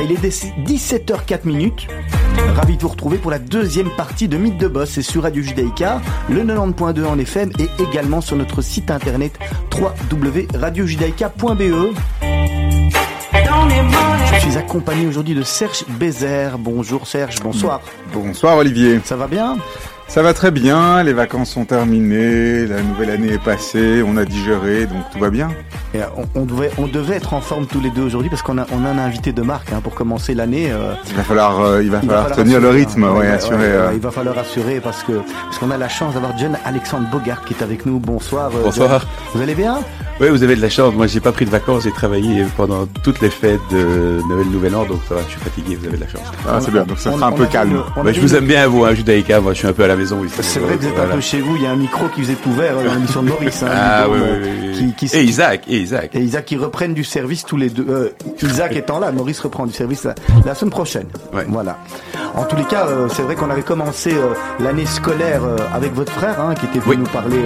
Voilà, il est 17h04 minutes. Ravi de vous retrouver pour la deuxième partie de Mythe de Boss. C'est sur Radio Judaïka, le 90.2 en FM et également sur notre site internet www.radiojudaïka.be. Je suis accompagné aujourd'hui de Serge Bézère. Bonjour Serge, bonsoir. Bonsoir Olivier. Ça va bien? Ça va très bien, les vacances sont terminées, la nouvelle année est passée, on a digéré, donc tout va bien. Et on, devait, on devait être en forme tous les deux aujourd'hui parce qu'on a, on a un invité de marque hein, pour commencer l'année. Euh, il va falloir, euh, il va falloir, tenir le rythme, hein. ouais, assurer. Euh. il va falloir assurer parce que parce qu'on a la chance d'avoir John Alexandre Bogart qui est avec nous. Bonsoir. Bonsoir. Vous allez bien? Oui, vous avez de la chance. Moi, j'ai pas pris de vacances, j'ai travaillé pendant toutes les fêtes de Noël, Nouvel An, donc ça va. Je suis fatigué. Vous avez de la chance. Ah, c'est bien. Donc ça sera un peu calme. je vous aime bien vous, hein, Judaïka. Moi, je suis un peu à la maison. C'est vrai vous êtes un peu chez vous, il y a un micro qui vous est ouvert dans l'émission de Maurice. Hein, ah oui, oui, oui. et Isaac, et Isaac. Et Isaac qui reprennent du service tous les deux. Euh, Isaac étant là, Maurice reprend du service la, semaine prochaine. Voilà. En tous les cas, euh, c'est vrai qu'on avait commencé euh, l'année scolaire avec votre frère, hein, qui était venu nous parler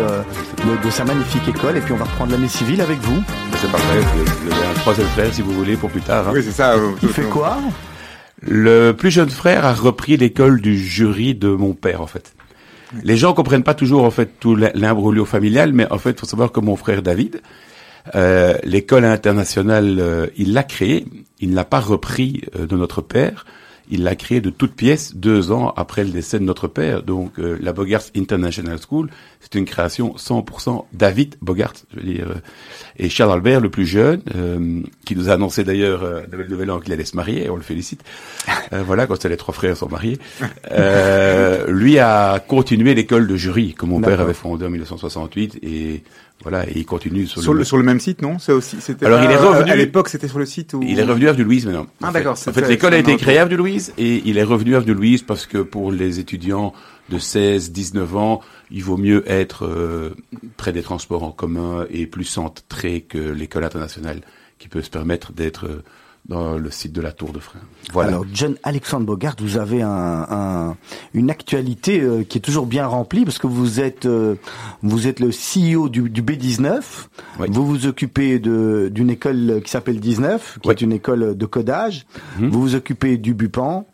de, sa magnifique école, et puis on va reprendre l'année civile avec vous. C'est parfait, vous avez un troisième frère si vous voulez pour plus tard. Hein. Oui, c'est ça. Il fait quoi? Le plus jeune frère a repris l'école du jury de mon père, en fait. Les gens comprennent pas toujours en fait tout l'imbroglio familial, mais en fait, faut savoir que mon frère David, euh, l'école internationale, euh, il l'a créée, il ne l'a pas repris euh, de notre père, il l'a créé de toutes pièces deux ans après le décès de notre père. Donc euh, la Bogart International School, c'est une création 100% David Bogart, je veux dire. Et Charles Albert, le plus jeune, euh, qui nous a annoncé d'ailleurs euh, Noël Nouvel An qu'il allait se marier, on le félicite. Euh, voilà, quand les trois frères sont mariés. lui a continué l'école de jury que mon père avait fondée en 1968 et voilà, et il continue sur, le, sur le même site, non? C'est aussi. Alors il est revenu. À l'époque, c'était sur le site où. Il est revenu à Avenue Louise maintenant. Ah d'accord. En fait, l'école a été créée à Avenue Louise et il est revenu à Avenue Louise parce que pour les étudiants de 16, 19 ans, il vaut mieux être euh, près des transports en commun et plus centré que l'école internationale qui peut se permettre d'être euh, dans le site de la Tour de Frein. Voilà. Alors, John Alexandre Bogart, vous avez un, une actualité euh, qui est toujours bien remplie parce que vous êtes euh, vous êtes le CEO du, du B19. Vous vous occupez de d'une école qui s'appelle 19, qui est une école de codage. Mhm. Vous vous occupez du Bupan.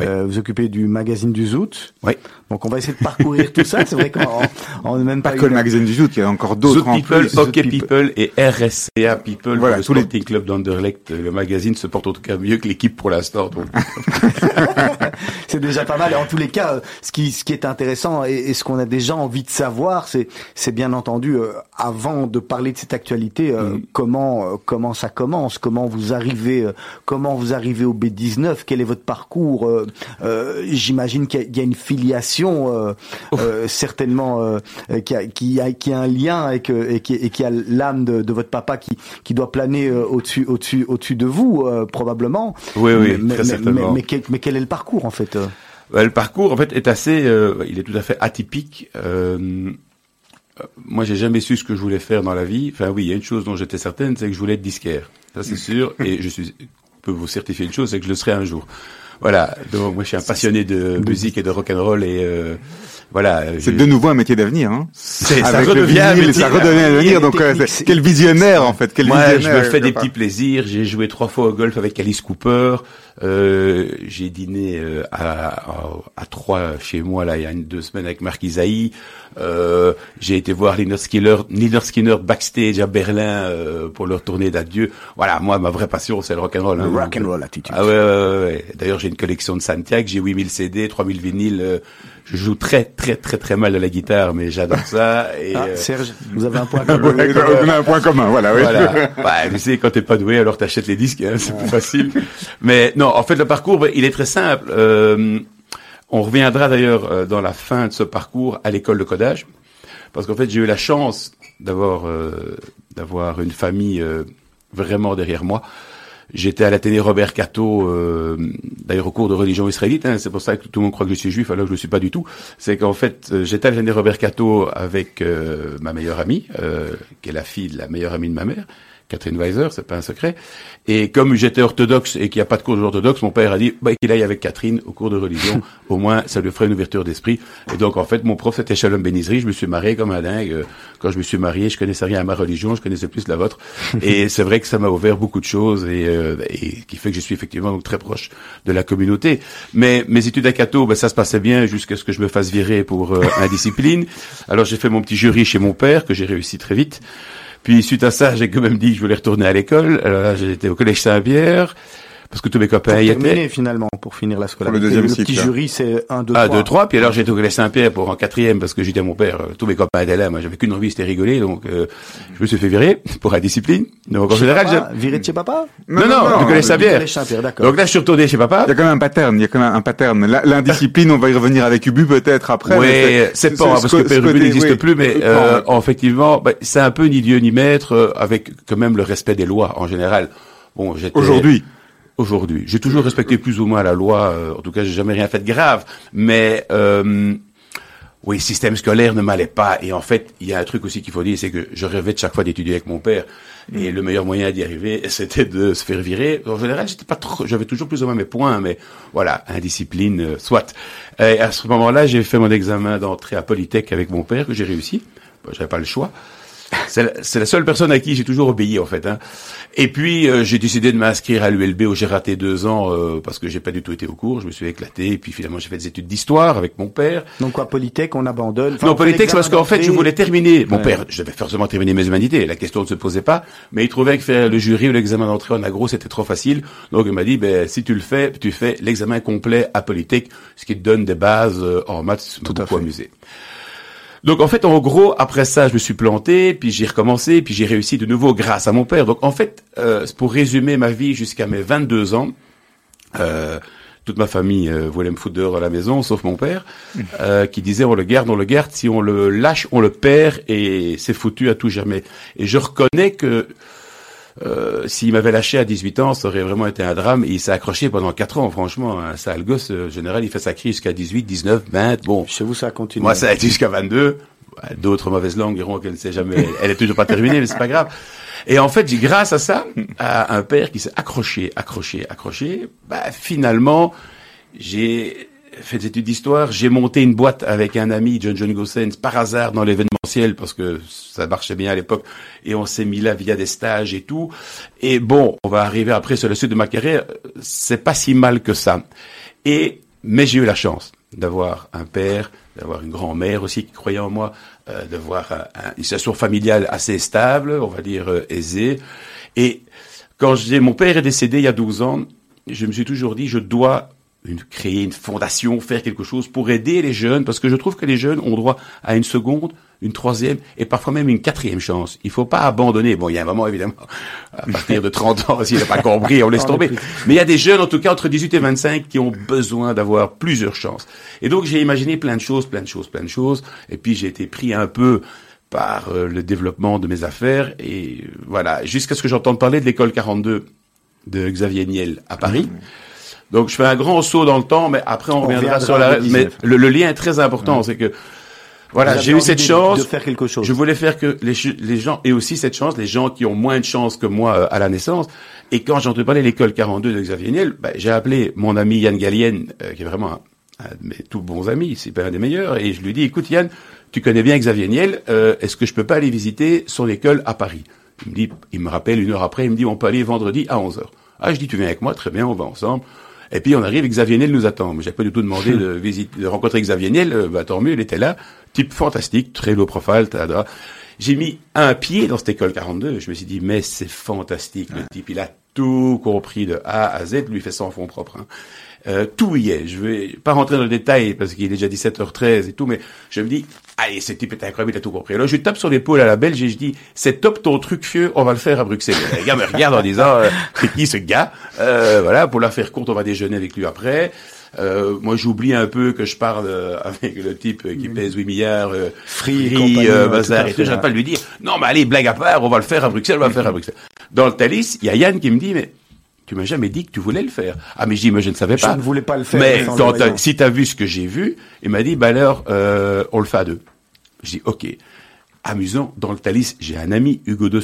Euh, vous occupez du magazine du Zoot. Oui. Donc on va essayer de parcourir tout ça. C'est vrai qu'on n'a même pas, pas que le magazine du Zoot, il y a encore d'autres en People, Hockey People et RSCA People. Voilà, tous les clubs d'Anderlecht. Le magazine se porte en tout cas mieux que l'équipe pour l'instant. c'est déjà pas mal. Et en tous les cas, ce qui, ce qui est intéressant et, ce qu'on a déjà envie de savoir, c'est, c'est bien entendu, euh, avant de parler de cette actualité, euh, mm. comment, euh, comment ça commence, comment vous arrivez, comment vous arrivez au B19, quel est votre parcours. J'imagine qu'il y a une filiation, certainement, qui a, qui, a, qui a un lien avec et qui, et qui a l'âme de, de, votre papa qui, qui doit planer au-dessus, au-dessus, au-dessus de vous, probablement. Oui, oui, mais, très certainement. Mais, quel, mais quel est le parcours en fait le parcours en fait est assez, euh, il est tout à fait atypique. Euh, moi, j'ai jamais su ce que je voulais faire dans la vie. Enfin, oui, il y a une chose dont j'étais certaine, c'est que je voulais être disquaire. Ça, c'est sûr. Et je suis, peux vous certifier une chose, c'est que je le serai un jour. Voilà. Donc, moi, je suis un passionné de musique et de rock and roll et euh, voilà. C'est de nouveau un métier d'avenir. Hein ça redevient, ça redevient un avenir. Donc, euh, quel visionnaire en fait. Quel moi, je me fais des petits plaisirs. J'ai joué trois fois au golf avec Alice Cooper. Euh, j'ai dîné euh, à, à, trois chez moi là il y a une, deux semaines avec Marc Isaïe. Euh, j'ai été voir Liner Skinner, Liner Skinner backstage à Berlin euh, pour leur tournée d'adieu. Voilà, moi ma vraie passion c'est le rock and roll. Hein, rock and roll attitude. Ah ouais, ouais, ouais. D'ailleurs j'ai une collection de Santiago, j'ai 8000 CD, 3000 vinyles. je joue très très très très mal de la guitare, mais j'adore ça. Et, ah, Serge, vous avez un point commun. on a un point commun, voilà. Oui. voilà. bah, tu sais, quand t'es pas doué, alors t'achètes les disques, hein, c'est plus facile. Mais non, en fait, le parcours, ben, il est très simple. Euh, on reviendra d'ailleurs euh, dans la fin de ce parcours à l'école de codage, parce qu'en fait, j'ai eu la chance d'avoir euh, d'avoir une famille vraiment derrière moi. J'étais à l'Athénée Robert Cato, d'ailleurs au cours de religion israélite. Hein, c'est pour ça que tout le monde croit que je suis juif, alors que je ne suis pas du tout. C'est qu'en fait, j'étais à l'Athénée Robert Cato avec ma meilleure amie, qui est la fille de la meilleure amie de ma mère, Catherine Weiser, c'est pas un secret. Et comme j'étais orthodoxe et qu'il n'y a pas de cours orthodoxe, mon père a dit bah, qu'il aille avec Catherine au cours de religion. au moins, ça lui ferait une ouverture d'esprit. Et donc, en fait, mon prof, c'était Shalom Benizri. Je me suis marié comme un dingue. Quand je me suis marié, je connaissais rien à ma religion, je connaissais plus la vôtre. et c'est vrai que ça m'a ouvert beaucoup de choses et, euh, et, qui fait que je suis effectivement donc très proche de la communauté. Mais mes études à Cato, ben, ça se passait bien jusqu'à ce que je me fasse virer pour euh, indiscipline. Alors, j'ai fait mon petit jury chez mon père, que j'ai réussi très vite. Puis suite à ça, j'ai quand même dit que je voulais retourner à l'école. Alors là, j'étais au collège Saint-Pierre parce que tous mes copains y étaient. finalement pour finir la scolarité. Pour le deuxième le petit jury, c'est 1, 2, 3. Ah, 2, 3. Puis alors j'étais au collège Saint-Pierre pour en quatrième parce que j'étais mon père. Euh, tous mes copains étaient là. Moi, j'avais qu'une envie, c'était rigoler. Donc euh, je me suis fait virer pour indiscipline. Donc en général, j'ai viré de chez papa. Non, non, non, du collège Saint-Pierre. Donc là, je suis retourné chez papa. Il y a quand même un pattern. Il y a quand même un pattern. L'indiscipline, on va y revenir avec Ubu peut-être après. Oui, c'est pas parce que Ubu n'existe plus, mais euh, effectivement, bah, c'est un peu ni Dieu ni maître avec quand même le respect des lois en général. Bon, aujourd'hui aujourd'hui. J'ai toujours respecté plus ou moins la loi. Euh, en tout cas, j'ai jamais rien fait de grave. Mais euh, oui, le système scolaire ne m'allait pas. Et en fait, il y a un truc aussi qu'il faut dire, c'est que je rêvais de chaque fois d'étudier avec mon père. Et le meilleur moyen d'y arriver, c'était de se faire virer. En général, j'étais pas trop, j'avais toujours plus ou moins mes points, mais voilà, indiscipline, euh, soit. Et à ce moment-là, j'ai fait mon examen d'entrée à Polytech avec mon père, que j'ai réussi. J'avais pas le choix. C'est la, seule personne à qui j'ai toujours obéi en fait. Hein. Et puis euh, j'ai décidé de m'inscrire à l'ULB où j'ai raté deux ans euh, parce que j'ai pas du tout été au cours. Je me suis éclaté. Et puis finalement j'ai fait des études d'histoire avec mon père. Donc quoi, Polytech, on abandonne? non, Polytech, c'est parce qu'en fait je voulais terminer. Mon père, je devais forcément terminer mes humanités. La question ne se posait pas. Mais il trouvait que faire le jury ou l'examen d'entrée en agro c'était trop facile. Donc il m'a dit, ben si tu le fais, tu fais l'examen complet à Polytech, ce qui te donne des bases euh, en maths. Tout à fait. amusé. Donc en fait, en gros, après ça, je me suis planté, puis j'ai recommencé, puis j'ai réussi de nouveau grâce à mon père. Donc en fait, euh, pour résumer ma vie jusqu'à mes 22 ans, euh, toute ma famille euh, voulait me foutre dehors dans la maison, sauf mon père, euh, qui disait on le garde, on le garde, si on le lâche, on le perd, et c'est foutu à tout jamais. Et je reconnais que euh, s'il m'avait lâché à 18 ans, ça aurait vraiment été un drame. Et il s'est accroché pendant 4 ans, franchement. Un sale gosse, euh, général, il fait sa crise jusqu'à 18, 19, 20. Bon. Chez vous, ça a continué. Moi, ça a été jusqu'à 22. D'autres mauvaises langues diront qu'elle ne sait jamais. Elle est toujours pas terminée, mais c'est pas grave. Et en fait, grâce à ça, à un père qui s'est accroché, accroché, accroché, bah, finalement, j'ai fait des études d'histoire. J'ai monté une boîte avec un ami, John John Gossens, par hasard dans l'événementiel, parce que ça marchait bien à l'époque, et on s'est mis là via des stages et tout. Et bon, on va arriver après sur la suite de ma carrière, c'est pas si mal que ça. Et mais j'ai eu la chance d'avoir un père, d'avoir une grand-mère aussi qui croyait en moi, euh, d'avoir une situation familiale assez stable, on va dire euh, aisée. Et quand j'ai mon père est décédé il y a 12 ans, je me suis toujours dit je dois une, créer une fondation, faire quelque chose pour aider les jeunes, parce que je trouve que les jeunes ont droit à une seconde, une troisième et parfois même une quatrième chance. Il faut pas abandonner. Bon, il y a un moment, évidemment, à partir de 30 ans, s'il n'a pas compris, on laisse tomber. Mais il y a des jeunes, en tout cas, entre 18 et 25, qui ont besoin d'avoir plusieurs chances. Et donc, j'ai imaginé plein de choses, plein de choses, plein de choses. Et puis, j'ai été pris un peu par euh, le développement de mes affaires. Et euh, voilà, jusqu'à ce que j'entende parler de l'école 42 de Xavier Niel à Paris. Mmh. Donc je fais un grand saut dans le temps, mais après on, reviendra, sur la. Mais le, lien est très important, c'est que voilà, j'ai eu cette chance. De faire quelque chose. Je voulais faire que les, les gens aient aussi cette chance, les gens qui ont moins de chance que moi euh, à la naissance. Et quand j'ai entendu parler de l'école 42 de Xavier Niel, bah, j'ai appelé mon ami Yann Gallienne, euh, qui est vraiment un, de mes tout bons amis, c'est pas un des meilleurs, et je lui dis, écoute Yann, tu connais bien Xavier Niel, euh, est-ce que je peux pas aller visiter son école à Paris? Il me dit, il me rappelle une heure après, il me dit, on peut aller vendredi à 11 h Ah, je dis, tu viens avec moi, très bien, on va ensemble. Et puis on arrive, Xavier Niel nous attend. J'ai pas du tout demandé de visiter, de rencontrer Xavier Niel. Euh, bah, tant mieux, il était là. Type fantastique, très low profile. J'ai mis un pied dans cette école 42. Je me suis dit, mais c'est fantastique. Le type, il a tout compris de A à Z. Lui fait en fond propre. Hein. Euh, tout y est. Je vais pas rentrer dans le détail parce qu'il est déjà 17h13 et tout, mais je me dis, allez, ce type est incroyable, il a tout compris. Alors je tape sur l'épaule à la Belge et je dis, c'est top ton truc fieux, on va le faire à Bruxelles. les gars me regardent en disant, euh, c'est qui ce gars? Euh, Voilà, pour la faire courte, on va déjeuner avec lui après. Euh, moi, j'oublie un peu que je parle euh, avec le type qui pèse 8 milliards, euh, free, free euh, bazar et tout. J'arrête pas de lui dire, non, mais allez, blague à part, on va le faire à Bruxelles, on va le faire à Bruxelles. Dans le Thalys, il y a Yann qui me dit, mais tu m'as jamais dit que tu voulais le faire. Ah mais je dis, mais je ne savais pas. Je ne voulais pas le faire. Mais quand as, si t'as vu ce que j'ai vu, il m'a dit, bah alors, euh, on le fait à deux. Je dis, ok. Amusant, dans le Thalys, j'ai un ami, Hugo de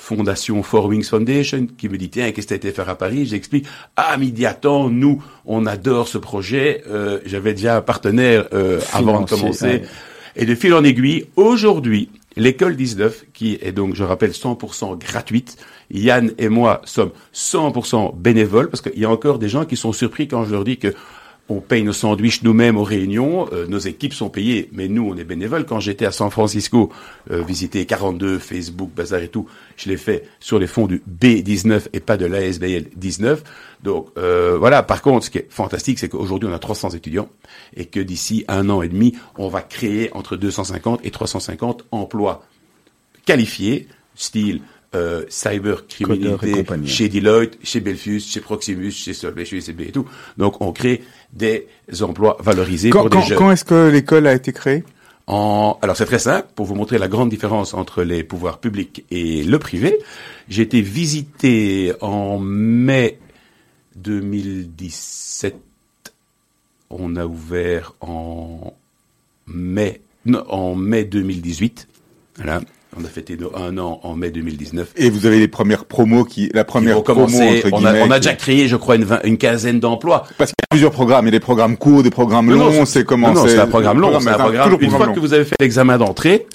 fondation Four Wings Foundation qui me dit tiens qu'est-ce que tu as été faire à Paris? J'explique ah midi attends nous on adore ce projet. Euh, J'avais déjà un partenaire euh, avant de commencer et de fil en aiguille aujourd'hui l'école 19 qui est donc je rappelle 100% gratuite. Yann et moi sommes 100% bénévoles parce qu'il y a encore des gens qui sont surpris quand je leur dis que on paye nos sandwichs nous-mêmes aux réunions, euh, nos équipes sont payées, mais nous, on est bénévoles. Quand j'étais à San Francisco, euh, visiter 42, Facebook, Bazar et tout, je l'ai fait sur les fonds du B19 et pas de l'ASBL 19. Donc euh, voilà, par contre, ce qui est fantastique, c'est qu'aujourd'hui, on a 300 étudiants et que d'ici un an et demi, on va créer entre 250 et 350 emplois qualifiés, style euh, cybercriminalité chez Deloitte, chez Belfius, chez Proximus, chez Solvay, chez UCB et tout. Donc on crée des emplois valorisés quand, pour quand, des jeunes. Quand est-ce que l'école a été créée? En... Alors c'est très simple, pour vous montrer la grande différence entre les pouvoirs publics et le privé. J'ai été visité en mai 2017. On a ouvert en mai, non, en mai 2018. Voilà. On a fêté nos un an en mai 2019. Et vous avez les premières promos qui, la première promo entre on a, on a déjà créé, je crois, une, vingt- une quinzaine d'emplois. Parce qu'il y a plusieurs programmes, il y a des programmes courts, des programmes Non, longs, c'est comment Non, non, c'est un programme long. C'est un programme. Une fois que vous avez fait l'examen d'entrée,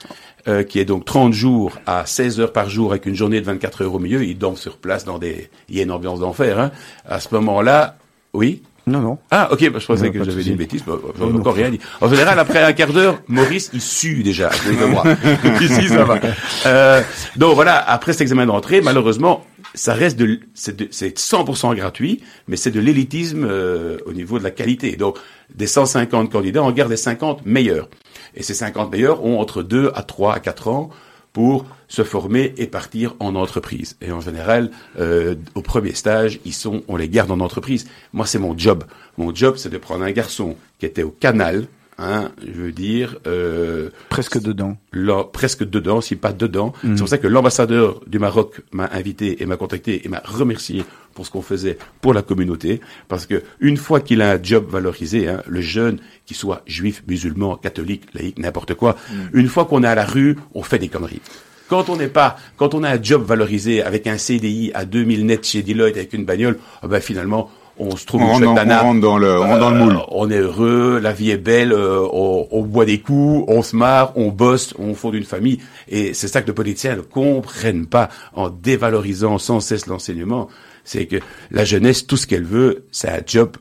euh, qui est donc 30 jours à 16 heures par jour avec une journée de 24 heures au milieu, ils dorment sur place dans des, il y a une ambiance d'enfer, hein. À ce moment-là, oui. Non, non. Ah, ok, bah, je pensais Non, que j'avais dit une bêtise, bah, j'en ai encore rien dit. En général, après un quart d'heure, Maurice, il sue déjà, moi. Ici, ça va. Euh, donc voilà, après cet examen d'entrée, malheureusement, ça reste de, c'est de- c'est 100% gratuit, mais c'est de l'élitisme euh, au niveau de la qualité. Donc, des 150 candidats, on garde les 50 meilleurs. Et ces 50 meilleurs ont entre 2 à 3 à 4 ans pour se former et partir en entreprise. Et en général, euh, au premier stage, ils sont, on les garde en entreprise. Moi, c'est mon job. Mon job, c'est de prendre un garçon qui était au canal, hein, je veux dire, euh, Presque dedans. là, presque dedans, si pas dedans. C'est pour ça que l'ambassadeur du Maroc m'a invité et m'a contacté et m'a remercié pour ce qu'on faisait pour la communauté, parce que une fois qu'il a un job valorisé, hein, le jeune, qu'il soit juif, musulman, catholique, laïque, n'importe quoi, une fois qu'on est à la rue, on fait des conneries. Quand on n'est pas, quand on a un job valorisé avec un CDI à 2000 net chez Deloitte avec une bagnole, ah ben finalement, on se trouve On rentre, dans, on rentre dans le, on rentre dans le moule. Euh, on est heureux, la vie est belle, euh, on, on boit des coups, on se marre, on bosse, on fonde une famille. Et c'est ça que les politiciens ne comprennent pas en dévalorisant sans cesse l'enseignement. C'est que la jeunesse, tout ce qu'elle veut, c'est un job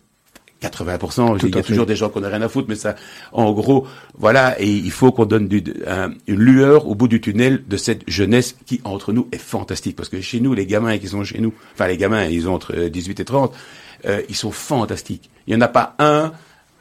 80%. Tout Il y a fait. toujours des gens qu'on n'a rien à foutre, mais ça, en gros, voilà, et il faut qu'on donne du, un- une lueur au bout du tunnel de cette jeunesse qui, entre nous, est fantastique. Parce que chez nous, les gamins qui sont chez nous, enfin les gamins, ils ont entre euh, 18 et 30, euh, ils sont fantastiques. Il n'y en a pas un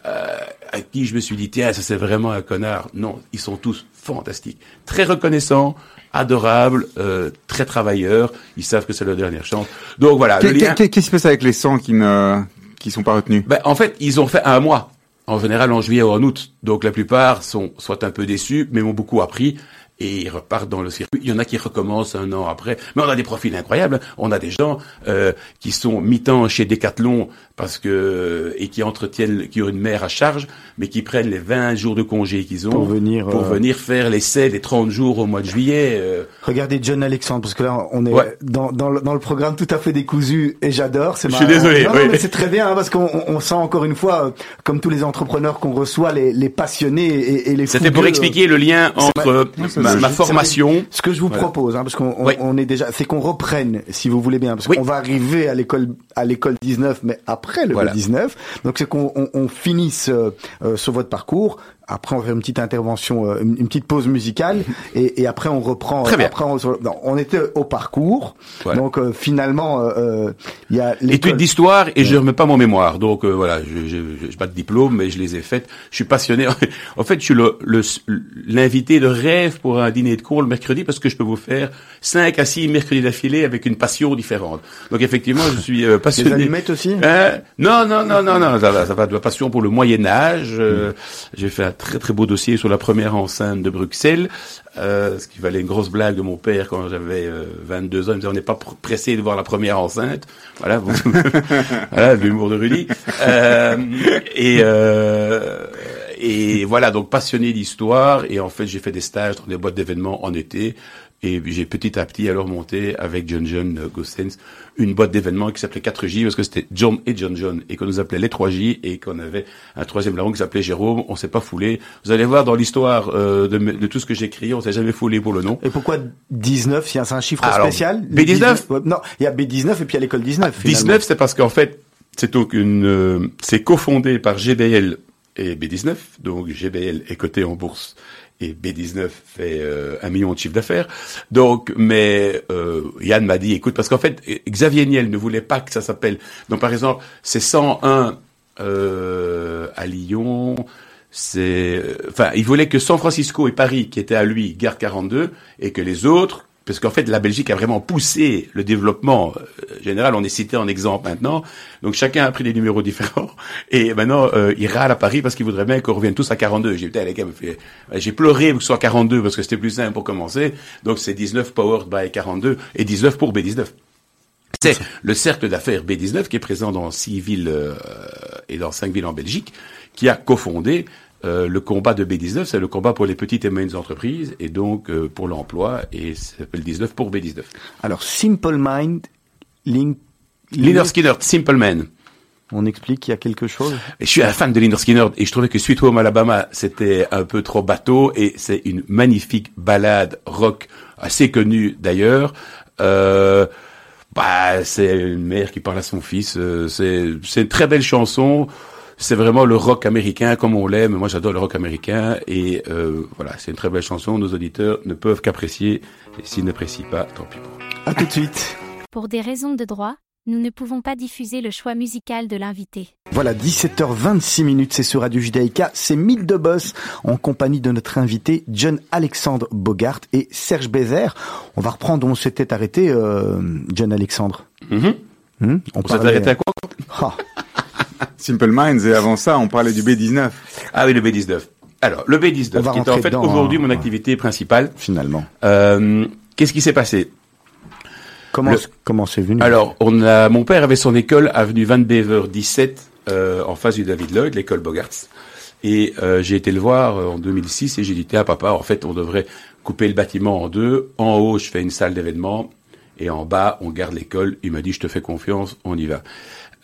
euh, à qui je me suis dit, tiens, ça c'est vraiment un connard. Non, ils sont tous fantastiques. Très reconnaissants, adorables, euh, très travailleurs. Ils savent que c'est leur dernière chance. Donc voilà, lien... Qu'est-ce qui se passe avec les 100 qui ne, qui sont pas retenus? Ben, en fait, ils ont fait un mois. En général, en juillet ou en août. Donc, la plupart sont soit un peu déçus, mais ont beaucoup appris. Et ils repartent dans le circuit. Il y en a qui recommencent un an après. Mais on a des profils incroyables. On a des gens euh, qui sont mi-temps chez Decathlon parce que et qui entretiennent, qui ont une mère à charge, mais qui prennent les 20 jours de congé qu'ils ont Pour venir, pour euh, venir faire l'essai des 30 jours au mois de juillet. euh, Regardez John Alexandre, parce que là, on est Ouais. dans, dans, le, dans le programme tout à fait décousu et j'adore. C'est Je suis désolé, Non, non, oui. mais c'est très bien, hein, parce qu'on on- sent encore une fois, euh, comme tous les entrepreneurs qu'on reçoit, les, les passionnés et, et les C'était pour expliquer le lien entre euh, ma, formation. Ce que je vous propose, hein, parce qu'on on, Oui. on est déjà, c'est qu'on reprenne, si vous voulez bien, parce Oui. qu'on va arriver à l'école à l'école 19, mais après le Voilà. 19. Donc c'est qu'on on, on finisse euh, euh, sur votre parcours. Après, on faire une petite intervention, euh, une, petite pause musicale, et, et après on reprend. Très bien. Après, on, on était au parcours. Voilà. Donc euh, finalement, euh, euh, il y a études d'histoire et je remets pas mon mémoire. Donc euh, voilà, je je- je- j'ai pas de diplôme, mais je les ai faites. Je suis passionné. en fait, je suis le le- l'invité de rêve pour un dîner de cours le mercredi parce que je peux vous faire cinq à six mercredis d'affilée avec une passion différente. Donc effectivement, je suis euh, Les passionné. allumettes aussi? Hein? Non, non, non, non, non, ça va, ça va de la passion pour le Moyen Âge. euh, J'ai fait un très très beau dossier sur la première enceinte de Bruxelles, euh, ce qui valait une grosse blague de mon père quand j'avais euh, 22 ans. Il me disait on n'est pas pr- pressé de voir la première enceinte. Voilà, voilà l'humour de Rudy. Euh, et euh, et voilà, donc passionné d'histoire. Et en fait, j'ai fait des stages dans des boîtes d'événements en été. Et j'ai petit à petit alors monté avec John John euh, Gossens une boîte d'événements qui s'appelait 4J parce que c'était John et John John et qu'on nous appelait les 3J et qu'on avait un troisième larron qui s'appelait Jérôme. On s'est pas foulé. Vous allez voir dans l'histoire euh, de, de, tout ce que j'ai écrit, on s'est jamais foulé pour le nom. Et pourquoi 19 C'est un chiffre spécial? B19 Non, il y a B19 et puis il y a l'école 19. 19, c'est parce qu'en fait, c'est donc une, euh, c'est cofondé par GBL et B19. Donc GBL est coté en bourse et B19 fait euh, un million de chiffre d'affaires. Donc, mais euh, Yann m'a dit, écoute, parce qu'en fait, Xavier Niel ne voulait pas que ça s'appelle. Donc, par exemple, c'est 101 euh, à Lyon. C'est, enfin, il voulait que San Francisco et Paris, qui étaient à lui, gare 42, et que les autres parce qu'en fait, la Belgique a vraiment poussé le développement euh, général. On est cité en exemple maintenant. Donc chacun a pris des numéros différents. Et maintenant, euh, il râle à Paris parce qu'il voudrait bien qu'on revienne tous à 42. J'ai gars, j'ai pleuré que ce soit 42 parce que c'était plus simple pour commencer. Donc c'est 19 powered by 42 et 19 pour B19. C'est le cercle d'affaires B19 qui est présent dans six villes euh, et dans cinq villes en Belgique, qui a cofondé euh, le combat de B19, c'est le combat pour les petites et moyennes entreprises et donc euh, pour l'emploi et ça s'appelle 19 pour B19. Alors Simple Mind, Link, Liner Skinner, Simple Man. On explique qu'il y a quelque chose? Et je suis un fan de Liner Skinner et je trouvais que Sweet Home Alabama c'était un peu trop bateau et c'est une magnifique balade rock assez connue d'ailleurs. Euh, bah, c'est une mère qui parle à son fils. Euh, c'est c'est une très belle chanson c'est vraiment le rock américain comme on l'aime. Moi, j'adore le rock américain et euh, voilà, c'est une très belle chanson. Nos auditeurs ne peuvent qu'apprécier et s'ils n'apprécient pas, tant pis pour À tout de suite. Pour des raisons de droit, nous ne pouvons pas diffuser le choix musical de l'invité. Voilà, 17h26 minutes, c'est sur Radio Judaïka, c'est Mythe de Boss en compagnie de notre invité John Alexandre Bogart et Serge Bézère. On va reprendre où on s'était arrêté, euh, John Alexandre. Hmm? on, s'était arrêté à quoi ah. Simple Minds, et avant ça, on parlait du B19. Ah oui, le B19. Alors, le B19, qui est en fait aujourd'hui mon activité principale. Finalement. Euh, Qu'est-ce qui s'est passé? Comment comment c'est venu? Alors, on a, mon père avait son école avenue Van Bever 17, euh, en face du David Lloyd, l'école Bogarts. Et euh, j'ai été le voir euh, en 2006 et j'ai dit, tiens papa, en fait, on devrait couper le bâtiment en deux. En haut, je fais une salle d'événement et en bas, on garde l'école. Il m'a dit, je te fais confiance, on y va.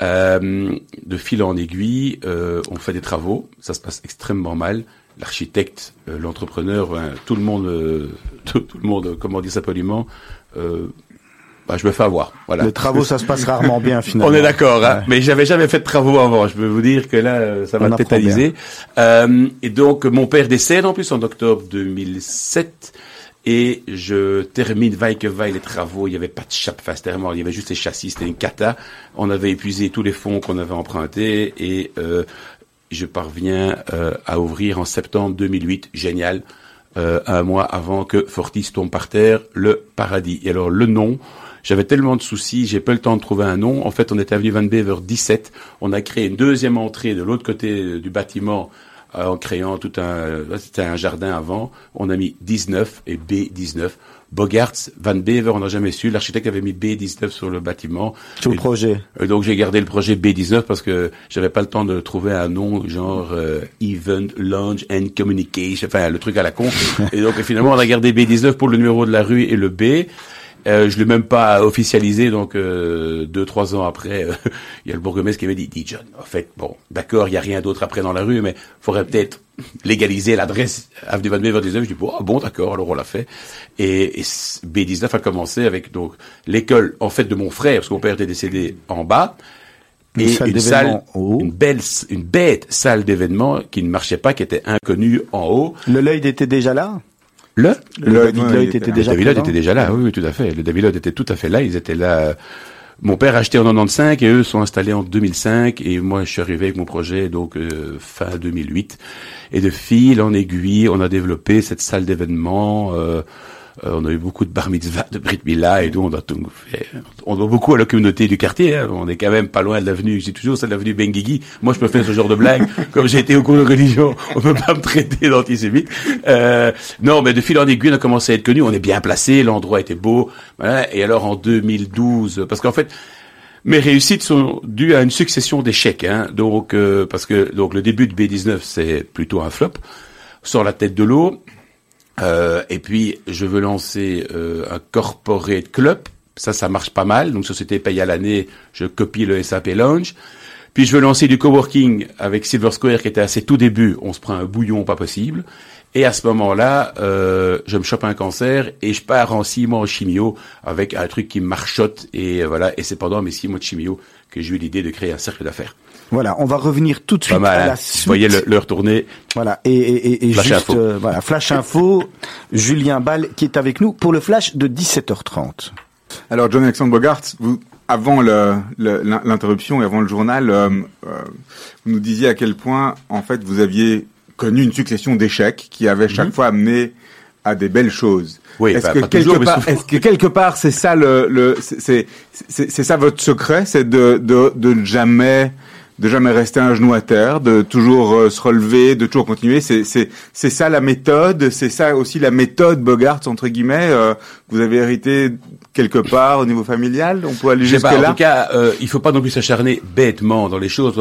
Euh, de fil en aiguille, euh, on fait des travaux, ça se passe extrêmement mal. L'architecte, euh, l'entrepreneur, tout le monde, tout, le monde, comment dire ça poliment, bah, je me fais avoir. Voilà. Les travaux, ça se passe rarement bien finalement. On est d'accord, hein, mais j'avais jamais fait de travaux avant. Je peux vous dire que là, ça va tétaniser. et donc, mon père décède en plus en octobre 2007. Et je termine vaille que vaille les travaux. Il n'y avait pas de chape face Il y avait juste les châssis. C'était une cata. On avait épuisé tous les fonds qu'on avait empruntés et euh, je parviens euh, à ouvrir en septembre 2008. Génial. Euh, un mois avant que Fortis tombe par terre, le paradis. Et alors le nom, j'avais tellement de soucis, j'ai pas le temps de trouver un nom. En fait, on était avenue Van Bever 17. On a créé une deuxième entrée de l'autre côté du bâtiment euh, en créant tout un, c'était un jardin avant. On a mis 19 et B19. Bogarts, Van Bever, on n'a jamais su. L'architecte avait mis B19 sur le bâtiment. Sur le projet. Euh, donc j'ai gardé le projet B19 parce que j'avais pas le temps de trouver un nom genre euh, Event Lounge and Communication, enfin le truc à la con. et donc finalement on a gardé B19 pour le numéro de la rue et le B. Euh, je l'ai même pas officialisé, donc euh, deux trois ans après, euh, il y a le bourgmestre qui m'a dit, dit John, en fait, bon, d'accord, il y a rien d'autre après dans la rue, mais faudrait peut-être légaliser l'adresse avenue Van Bever 19. Je dis bon, ah, bon, d'accord, alors on l'a fait. Et, et, B19 a commencé avec donc l'école en fait de mon frère, parce que mon père était décédé en bas. Une et salle une salle, une belle, une bête salle d'événement qui ne marchait pas, qui était inconnue en haut. Le Lloyd était déjà là? Le, le, David Lloyd était, déjà David Lloyd était déjà là, oui, oui, tout à fait. Le David Lloyd était tout à fait là. Ils étaient là. Mon père a acheté en 95 et eux sont installés en 2005 et moi je suis arrivé avec mon projet donc euh, fin 2008 et de fil en aiguille on a développé cette salle d'événement euh, euh, on a eu beaucoup de bar mitzvah, de brit milah et nous on fait. On doit beaucoup à la communauté du quartier. Hein. On est quand même pas loin de l'avenue. J'ai toujours c'est l'avenue Benguigui. Moi je peux faire ce genre de blague. Comme j'ai été au cours de religion, on peut pas me traiter d'antisémite. Euh, non, mais de fil en aiguille, on a commencé à être connu. On est bien placé. L'endroit était beau. Voilà. Et alors en 2012, parce qu'en fait mes réussites sont dues à une succession d'échecs. Hein. Donc, euh, parce que donc le début de B19 c'est plutôt un flop, sur la tête de l'eau. Euh, et puis, je veux lancer euh, un corporate club. Ça, ça marche pas mal. Donc, société paye à l'année. Je copie le SAP Launch. Puis, je veux lancer du coworking avec Silver Square, qui était à ses tout débuts. On se prend un bouillon pas possible. Et à ce moment-là, euh, je me chope un cancer et je pars en six mois en chimio avec un truc qui marchotte. Et euh, voilà. Et c'est pendant mes six mois de chimio que j'ai eu l'idée de créer un cercle d'affaires. Voilà, on va revenir tout de suite mal, à hein. la Vous suite. voyez le- l'heure tourner. Voilà, et, et, et, et Flash juste, info. euh, voilà, flash info, Julien Ball qui est avec nous pour le flash de 17h30. Alors, John Alexandre Bogart, vous, avant le- le- l'in- l'interruption et avant le journal, euh, euh, vous nous disiez à quel point, en fait, vous aviez connu une succession d'échecs qui avaient chaque fois amené à des belles choses. Mhm. Oui, est-ce bah, que est-ce que quelque part, c'est ça le, le c'est- c'est, c'est, c'est ça votre secret, c'est de, de, de ne jamais, de jamais rester un genou à terre, de toujours euh, se relever, de toujours continuer. C'est, c'est, c'est ça la méthode, c'est ça aussi la méthode Bogart entre guillemets. euh, que vous avez hérité quelque part au niveau familial. On peut aller jusque pas, en là. tout cas, euh, il faut pas non plus s'acharner bêtement dans les choses.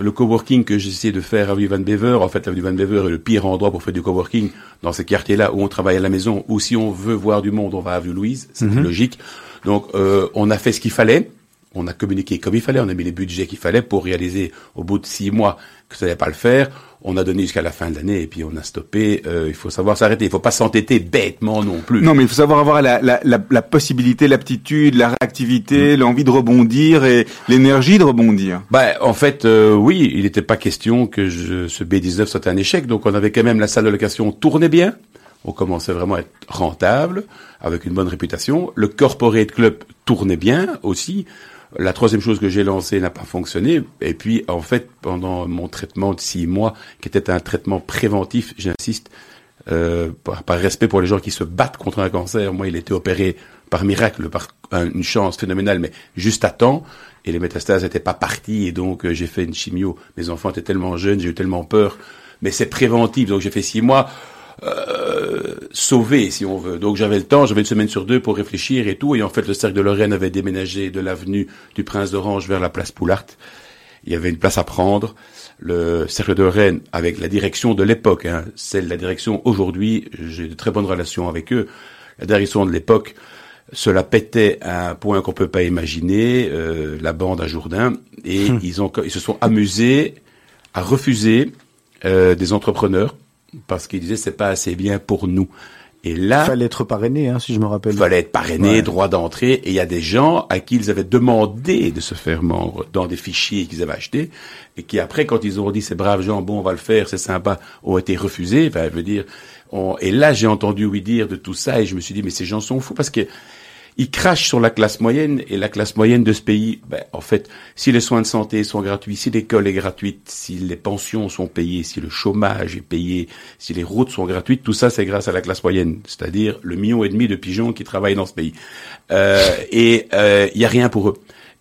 Le coworking que j'essaie de faire à Avenue Van Bever, en fait, Avenue Van Bever est le pire endroit pour faire du coworking dans ces quartiers-là où on travaille à la maison, ou si on veut voir du monde, on va à Avenue Louise, c'est logique. Donc, euh, on a fait ce qu'il fallait. On a communiqué comme il fallait, on a mis les budgets qu'il fallait pour réaliser au bout de six mois que ça n'allait pas le faire. On a donné jusqu'à la fin de l'année et puis on a stoppé. Euh, il faut savoir s'arrêter. Il faut pas s'entêter bêtement non plus. Non, mais il faut savoir avoir la, la, la, la possibilité, l'aptitude, la Mm. réactivité, l'envie de rebondir et l'énergie de rebondir. Bah, en fait, euh, oui, il n'était pas question que je, ce B19 soit un échec. Donc, on avait quand même la salle de location tournait bien. On commençait vraiment à être rentable, avec une bonne réputation. Le corporate club tournait bien aussi. La troisième chose que j'ai lancée n'a pas fonctionné. Et puis, en fait, pendant mon traitement de six mois, qui était un traitement préventif, j'insiste, euh, par, respect pour les gens qui se battent contre un cancer, moi, il était opéré par miracle, par un- une chance phénoménale, mais juste à temps. Et les métastases n'étaient pas parties, et donc euh, j'ai fait une chimio. Mes enfants étaient tellement jeunes, j'ai eu tellement peur. Mais c'est préventif, donc j'ai fait six mois euh, sauvé, si on veut. Donc j'avais le temps, j'avais une semaine sur deux pour réfléchir et tout. Et en fait, le cercle de Lorraine avait déménagé de l'avenue du Prince d'Orange vers la place Poulart. Il y avait une place à prendre. Le cercle de Rennes, avec la direction de l'époque, hein, celle de la direction aujourd'hui, j'ai de très bonnes relations avec eux. La direction de l'époque, cela pétait à un point qu'on peut pas imaginer. euh, la bande à Jourdain et ils ont, ils se sont amusés à refuser euh, des entrepreneurs parce qu'ils disaient c'est pas assez bien pour nous. Et là, Il fallait être parrainé, hein, si je me rappelle. il fallait être parrainé, Ouais. droit d'entrée, et il y a des gens à qui ils avaient demandé de se faire membre dans des fichiers qu'ils avaient achetés, et qui après, quand ils ont dit ces braves gens, bon, on va le faire, c'est sympa, ont été refusés. Enfin, je veux dire, on... et là, j'ai entendu oui dire de tout ça, et je me suis dit, mais ces gens sont fous parce que ils crachent sur la classe moyenne et la classe moyenne de ce pays. Ben, en fait, si les soins de santé sont gratuits, si l'école est gratuite, si les pensions sont payées, si le chômage est payé, si les routes sont gratuites, tout ça c'est grâce à la classe moyenne, c'est-à-dire le million et demi de pigeons qui travaillent dans ce pays. Euh, et il y a rien pour eux.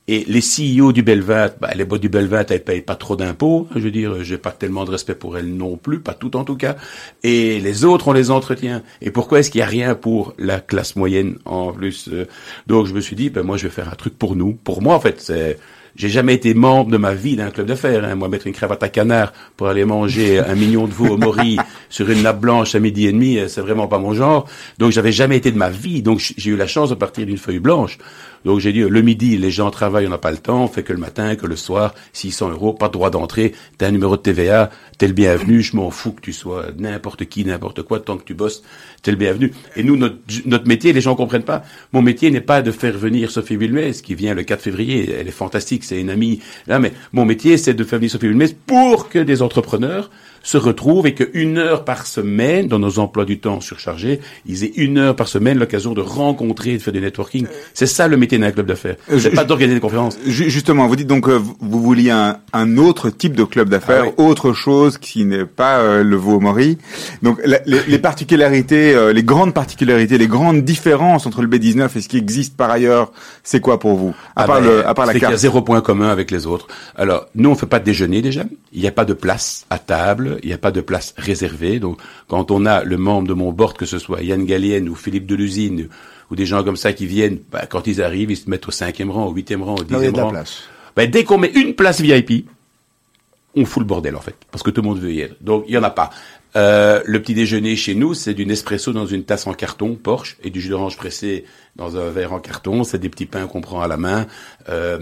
Et les CEO du Belvat, bah, les boîtes du Belvat, elles payent pas trop d'impôts. Je veux dire, j'ai pas tellement de respect pour elles non plus, pas tout en tout cas. Et les autres, on les entretient. Et pourquoi est-ce qu'il y a rien pour la classe moyenne en plus euh, Donc je me suis dit, ben moi je vais faire un truc pour nous, pour moi en fait. C'est j'ai jamais été membre de ma vie d'un club d'affaires. Hein. Moi, mettre une cravate à canard pour aller manger un million de veau au Mori sur une nappe blanche à midi et demi, euh, c'est vraiment pas mon genre. Donc, j'avais jamais été de ma vie. Donc, j'ai eu la chance de partir d'une feuille blanche. Donc, j'ai dit, le midi, les gens travaillent, on n'a pas le temps, on fait que le matin, que le soir, 600 euros, pas de droit d'entrée, t'as un numéro de TVA, t'es le bienvenu, je m'en fous que tu sois n'importe qui, n'importe quoi, tant que tu bosses, t'es le bienvenu. Et nous, notre, métier, les gens comprennent pas. Mon métier n'est pas de faire venir Sophie Vilmez, qui vient le 4 février. Elle est fantastique, c'est une amie. Là, mais mon métier, c'est de faire venir Sophie Vilmez pour que des entrepreneurs se retrouvent et qu'une heure par semaine, dans nos emplois du temps surchargés, ils aient une heure par semaine l'occasion de rencontrer, de faire du networking. C'est ça le métier d'un club d'affaires. Euh, C'est pas d'organiser des conférences. Ju- Justement, vous dites donc euh, vous- vouliez un, un autre type de club d'affaires, Ah oui. autre chose qui n'est pas euh, le veau au Mori. Donc la- les, les particularités, euh, les grandes particularités, les grandes différences entre le B19 et ce qui existe par ailleurs, c'est quoi pour vous? À Ah part ben, le, à part la c'est qu'il y a carte. zéro point commun avec les autres. Alors, nous, on fait pas de déjeuner déjà. Il n'y a pas de place à table. Il n'y a pas de place réservée. Donc, quand on a le membre de mon board, que ce soit Yann Gallienne ou Philippe de l'usine, ou des gens comme ça qui viennent, ben, quand ils arrivent, ils se mettent au cinquième rang, au huitième rang, au Là où il y a dixième rang. place. Ben, dès qu'on met une place VIP, on fout le bordel en fait, parce que tout le monde veut y être. Donc il y en a pas. Euh, le petit déjeuner chez nous, c'est du Nespresso dans une tasse en carton, Porsche, et du jus d'orange pressé dans un verre en carton. C'est des petits pains qu'on prend à la main. Euh,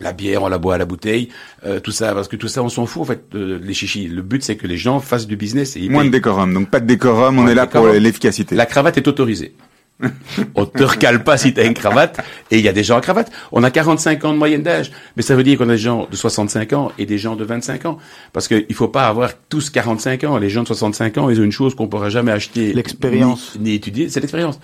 la bière, on la boit à la bouteille, euh, tout ça, parce que tout ça, on s'en fout en fait, euh, les chichis. Le but, c'est que les gens fassent du business. Et Moins de décorum, donc pas de décorum, on est là pour l'efficacité. La cravate est autorisée. on te recale pas si t'as une cravate. Et il y a des gens en cravate. On a 45 ans de moyenne d'âge. Mais ça veut dire qu'on a des gens de 65 ans et des gens de 25 ans. Parce qu'il faut pas avoir tous 45 ans. Les gens de 65 ans, ils ont une chose qu'on pourra jamais acheter. L'expérience. Ni, ni étudier, c'est l'expérience.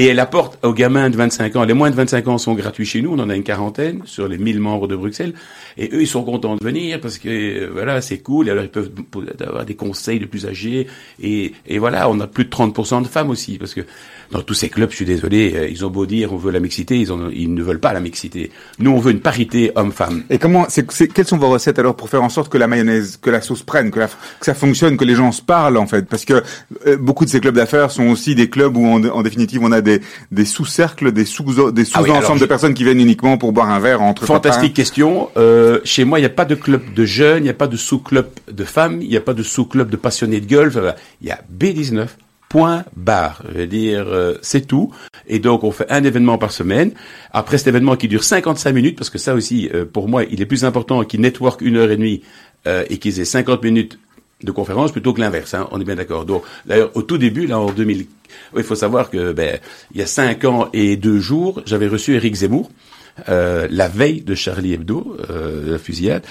Et elle apporte aux gamins de 25 ans. Les moins de 25 ans sont gratuits chez nous. On en a une quarantaine sur les 1000 membres de Bruxelles. Et eux, ils sont contents de venir parce que euh, voilà, c'est cool. Et alors, ils peuvent avoir des conseils de plus âgés. Et, et voilà, on a plus de 30% de femmes aussi parce que dans tous ces clubs, je suis désolé, euh, ils ont beau dire on veut la mixité, ils, ont, ils ne veulent pas la mixité. Nous, on veut une parité homme-femme. Et comment, c'est, quelles sont vos recettes alors pour faire en sorte que la mayonnaise, que la sauce prenne, que, la- que ça fonctionne, que les gens se parlent en fait? Parce que euh, beaucoup de ces clubs d'affaires sont aussi des clubs où en définitive on a des, des sous-cercles, des sous des Ah oui, sous-ensembles alors de je- personnes qui viennent uniquement pour boire un verre entre Fantastique question. Euh, chez moi, il n'y a pas de club de jeunes, il n'y a pas de sous-club de femmes, il n'y a pas de sous-club de passionnés de golf. Il y a B19. Point barre, je veux dire, euh, c'est tout. Et donc, on fait un événement par semaine. Après cet événement qui dure 55 minutes, parce que ça aussi, euh, pour moi, il est plus important qu'ils network une heure et demie euh, et qu'ils aient 50 minutes de conférence plutôt que l'inverse. Hein, on est bien d'accord. Donc, d'ailleurs, au tout début, là, en 2000, il faut savoir que, ben, il y a cinq ans et deux jours, j'avais reçu Eric Zemmour. Euh, la veille de Charlie Hebdo, euh, la fusillade,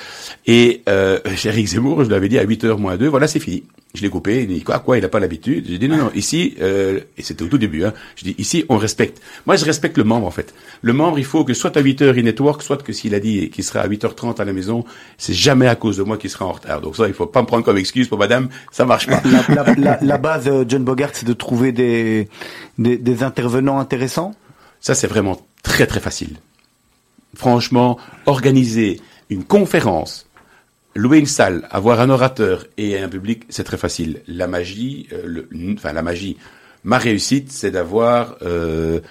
et euh, Eric Zemmour, je lui avais dit à 8h moins 2, voilà, c'est fini. Je l'ai coupé, il dit quoi, quoi, il n'a pas l'habitude? J'ai dit non, non, ici, euh, et c'était au tout début, hein, je dis ici, on respecte. Moi, je respecte le membre, en fait. Le membre, il faut que soit à 8h, il network, soit que s'il a dit qu'il sera à 8h30 à la maison, c'est jamais à cause de moi qu'il sera en retard. Donc ça, il faut pas me prendre comme excuse pour madame, ça marche pas. La, la- la- la base, euh, John Bogart, c'est de trouver des, des, des intervenants intéressants? Ça, c'est vraiment très très facile. Franchement, organiser une conférence, louer une salle, avoir un orateur et un public, c'est très facile. La magie, euh, le- enfin la magie, ma réussite, c'est d'avoir euh,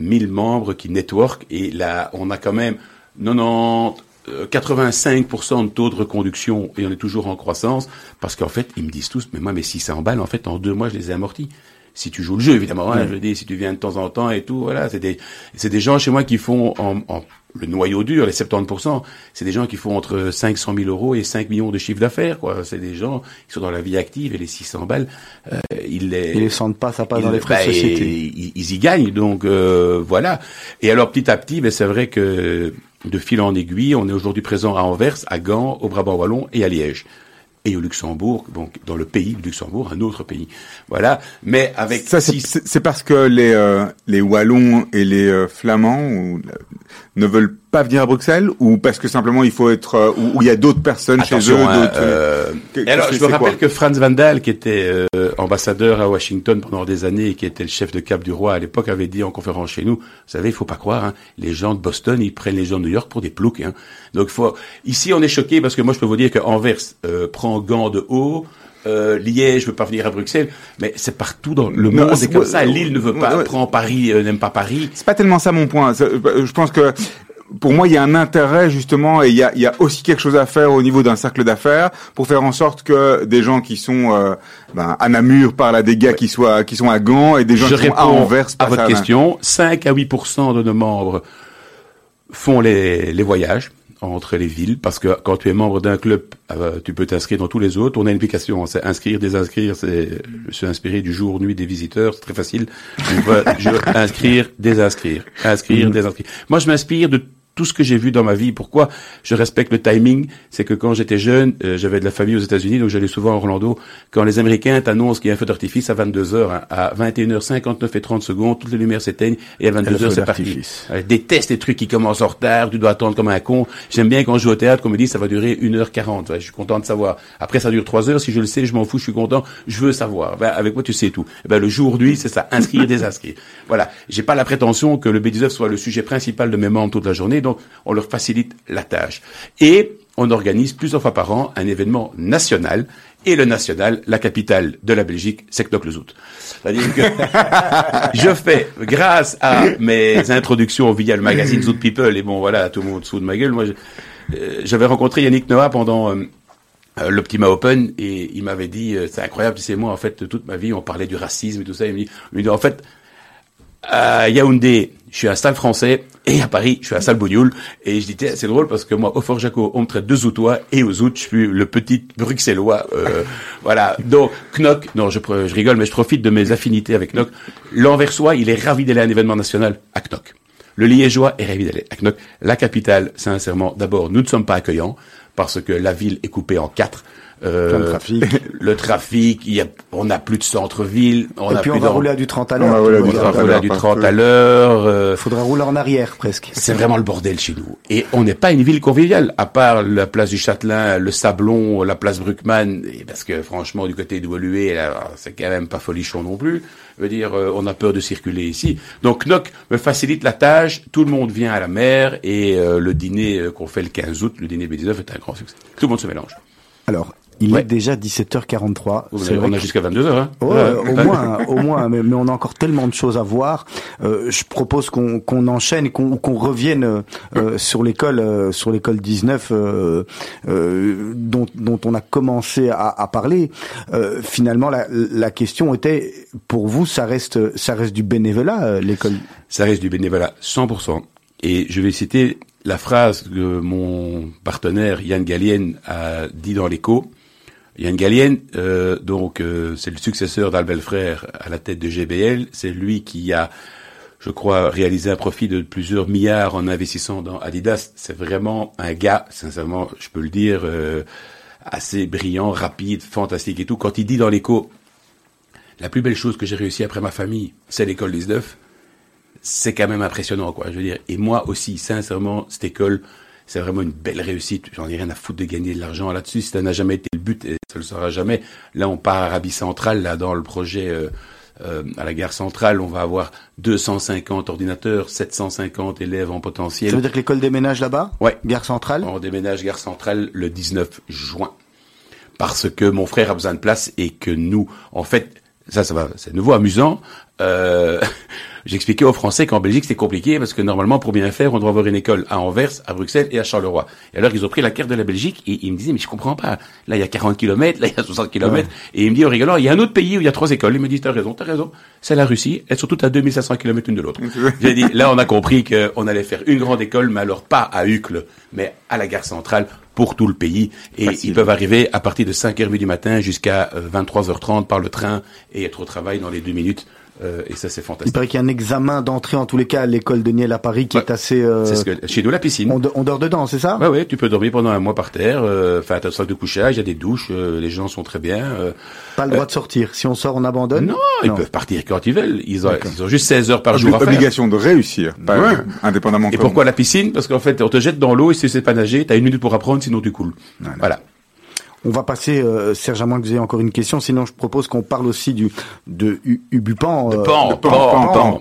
1000 membres qui network et là, on a quand même 90, euh, 85% de taux de reconduction et on est toujours en croissance parce qu'en fait, ils me disent tous, mais moi, mes 600 balles, en fait, en deux mois, je les ai amortis. Si tu joues le jeu, évidemment, hein, je dire, si tu viens de temps en temps et tout, voilà, c'est des, c'est des gens chez moi qui font en, en- le noyau dur, les 70%, c'est des gens qui font entre 500 000 euros et 5 millions de chiffre d'affaires, quoi. C'est des gens qui sont dans la vie active et les 600 balles, euh, ils les, Ils les sentent pas, ça passe dans les frais bah, de société. Ils, ils y gagnent, donc euh, voilà. Et alors petit à petit, ben, c'est vrai que de fil en aiguille, on est aujourd'hui présent à Anvers, à Gand, au Brabant wallon et à Liège. Et au Luxembourg, donc dans le pays du Luxembourg, un autre pays. Voilà. Mais avec Ça, c'est, six- c'est- c'est parce que les, euh, les Wallons et les euh, Flamands ou, ne veulent pas venir à Bruxelles ou parce que simplement il faut être euh, ou il y a d'autres personnes chez eux. Hein, d'autres, euh, que- et alors, je me rappelle que Franz Van Dahl, qui était euh, ambassadeur à Washington pendant des années et qui était le chef de cap du roi à l'époque, avait dit en conférence chez nous, vous savez, il faut pas croire, hein, les gens de Boston, ils prennent les gens de New York pour des ploucs. Hein. Donc, faut... ici, on est choqué parce que moi, je peux vous dire que Anvers euh, prend Gand de haut. Euh, Liège veut pas venir à Bruxelles, mais c'est partout dans le monde. c'est- comme ça. Lille ne veut pas, ouais. prend Paris, euh, n'aime pas Paris. C'est pas tellement ça mon point. Euh, Je pense que pour moi, il y a un intérêt justement, et il y a, il y a aussi quelque chose à faire au niveau d'un cercle d'affaires pour faire en sorte que des gens qui sont euh, ben, à Namur parlent à des gars qui soient qui sont à Gand et des gens je qui sont à Anvers à votre Namur. question. 5 à 8% de nos membres font les, les voyages entre les villes parce que quand tu es membre d'un club, euh, tu peux t'inscrire dans tous les autres. On a une application, c'est inscrire, désinscrire. C'est, suis inspiré du jour nuit des visiteurs, c'est très facile. Je veux, je veux inscrire, désinscrire, inscrire, désinscrire. Moi, je m'inspire de tout ce que j'ai vu dans ma vie. Pourquoi je respecte le timing? C'est que quand j'étais jeune, euh, j'avais de la famille aux États-Unis, donc j'allais souvent à Orlando. Quand les Américains t'annoncent qu'il y a un feu d'artifice à 22 h à 21h59 et 30 secondes, toutes les lumières s'éteignent et à 22 le feu h c'est parti. Euh, déteste les trucs qui commencent en retard, tu dois attendre comme un con. J'aime bien quand je joue au théâtre qu'on me dit ça va durer 1h40. Ouais, je suis content de savoir. Après ça dure 3 heures, si je le sais, je m'en fous, je suis content, je veux savoir. Ben, avec moi tu sais tout. Eh Ben, le jour nuit, c'est ça, inscrire, désinscrire. Voilà. J'ai pas la prétention que le B19 soit le sujet principal de mes membres toute la journée, donc on leur facilite la tâche. Et on organise plusieurs fois par an un événement national. Et le national, la capitale de la Belgique, c'est Knokke-le-Zout. C'est-à-dire que je fais, grâce à mes introductions via le magazine Zoot People, et bon voilà, tout le monde sous de ma gueule, moi, euh, j'avais rencontré Yannick Noah pendant euh, euh, l'Optima Open et il m'avait dit c'est incroyable tu sais moi en fait toute ma vie on parlait du racisme et tout ça il me dit en fait à Yaoundé je suis un sale français et à Paris je suis un sale bougnoul et je dis c'est drôle parce que moi au Fort Jaco on me traite de zoutois et aux Zout je suis le petit bruxellois euh, voilà. Donc Knock non je, je rigole mais je profite de mes affinités avec Knock. l'Anversois il est ravi d'aller à un événement national à Knock. Le Liégeois est ravi d'aller à Knock. La capitale sincèrement d'abord nous ne sommes pas accueillants parce que la ville est coupée en quatre. Euh, trafic. Le trafic, il y a, on n'a plus de centre-ville. On Et puis on va rouler à du 30 à l'heure. On va rouler à du 30 à l'heure. Euh, Faudra rouler en arrière presque. C'est vraiment le bordel chez nous. Et on n'est pas une ville conviviale, à part la place du Châtelain, le Sablon, la place Bruckmann, parce que franchement du côté de Woluwe, c'est quand même pas folichon non plus. Je veux dire, euh, on a peur de circuler ici. Donc Knock me facilite la tâche, tout le monde vient à la mer et euh, le dîner qu'on fait le 15 août, le dîner B19 est un grand succès. Tout le monde se mélange. Alors, il est déjà 17h43. on a jusqu'à 22h. Hein au moins, au moins, mais, on a encore tellement de choses à voir. Euh, je propose qu'on enchaîne et qu'on revienne euh, sur l'école, euh, sur l'école 19, dont, dont on a commencé à, à parler. finalement, la, la, question était, pour vous, ça reste, ça reste du bénévolat, l'école? Ça reste du bénévolat, 100%. Et je vais citer la phrase que mon partenaire Yann Gallienne a dit dans l'écho. Yann Gallienne, euh, donc euh, c'est le successeur d'Albel Frère à la tête de GBL. C'est lui qui a, je crois, réalisé un profit de plusieurs milliards en investissant dans Adidas. C'est vraiment un gars, sincèrement, je peux le dire, euh, assez brillant, rapide, fantastique et tout. Quand il dit dans l'écho, la plus belle chose que j'ai réussi après ma famille, c'est l'école 19 c'est quand même impressionnant, quoi. Je veux dire. Et moi aussi, sincèrement, cette école, c'est vraiment une belle réussite. J'en ai rien à foutre de gagner de l'argent là-dessus. Ça n'a jamais été le but et ça le sera jamais. Là, on part à Arabie Centrale, là, dans le projet euh, euh, à la gare centrale, on va avoir 250 ordinateurs, 750 élèves en potentiel. Ça veut dire que l'école déménage là-bas? Ouais. Gare centrale? On déménage gare centrale le 19 juin. Parce que mon frère a besoin de place et que nous, en fait, ça, ça va, c'est nouveau amusant. Euh, J'expliquais aux Français qu'en Belgique c'était compliqué parce que normalement pour bien faire on doit avoir une école à Anvers, à Bruxelles et à Charleroi. Et alors ils ont pris la carte de la Belgique et ils me disaient mais je comprends pas. Là il y a 40 km, là il y a 60 km et il me dit en rigolant il y a un autre pays où il y a trois écoles. Il me dit t'as raison, t'as raison. C'est la Russie. Elles sont toutes à 2500 km une de l'autre. J'ai dit là on a compris qu'on allait faire une grande école mais alors pas à Uccle mais à la gare centrale pour tout le pays. Et ils peuvent arriver à partir de 5h du matin jusqu'à 23h30 euh, par le train et être au travail dans les deux minutes. Euh, et ça, c'est fantastique. Il paraît qu'il y a un examen d'entrée, en tous les cas, à l'école de Niel à Paris, qui est assez... Euh... C'est ce que... Chez nous, la piscine. On, on dort dedans, c'est ça? Ouais, ouais, tu peux dormir pendant un mois par terre. Euh, enfin, t'as un sac de couchage, il y a des douches, euh, les gens sont très bien. Euh. Pas le droit de sortir. Si on sort, on abandonne? Non, ils peuvent partir quand ils veulent. Ils ont, ils ont juste 16 heures par jour à faire. Obligation de réussir, pas ouais. indépendamment. Et pourquoi la piscine? Parce qu'en fait, on te jette dans l'eau et si tu sais pas nager, t'as une minute pour apprendre, sinon tu coules. voilà. On va passer, euh, Serge, à moins que vous ayez encore une question. Sinon, je propose qu'on parle aussi du de Ubupan. De Pan, Pan, Pan,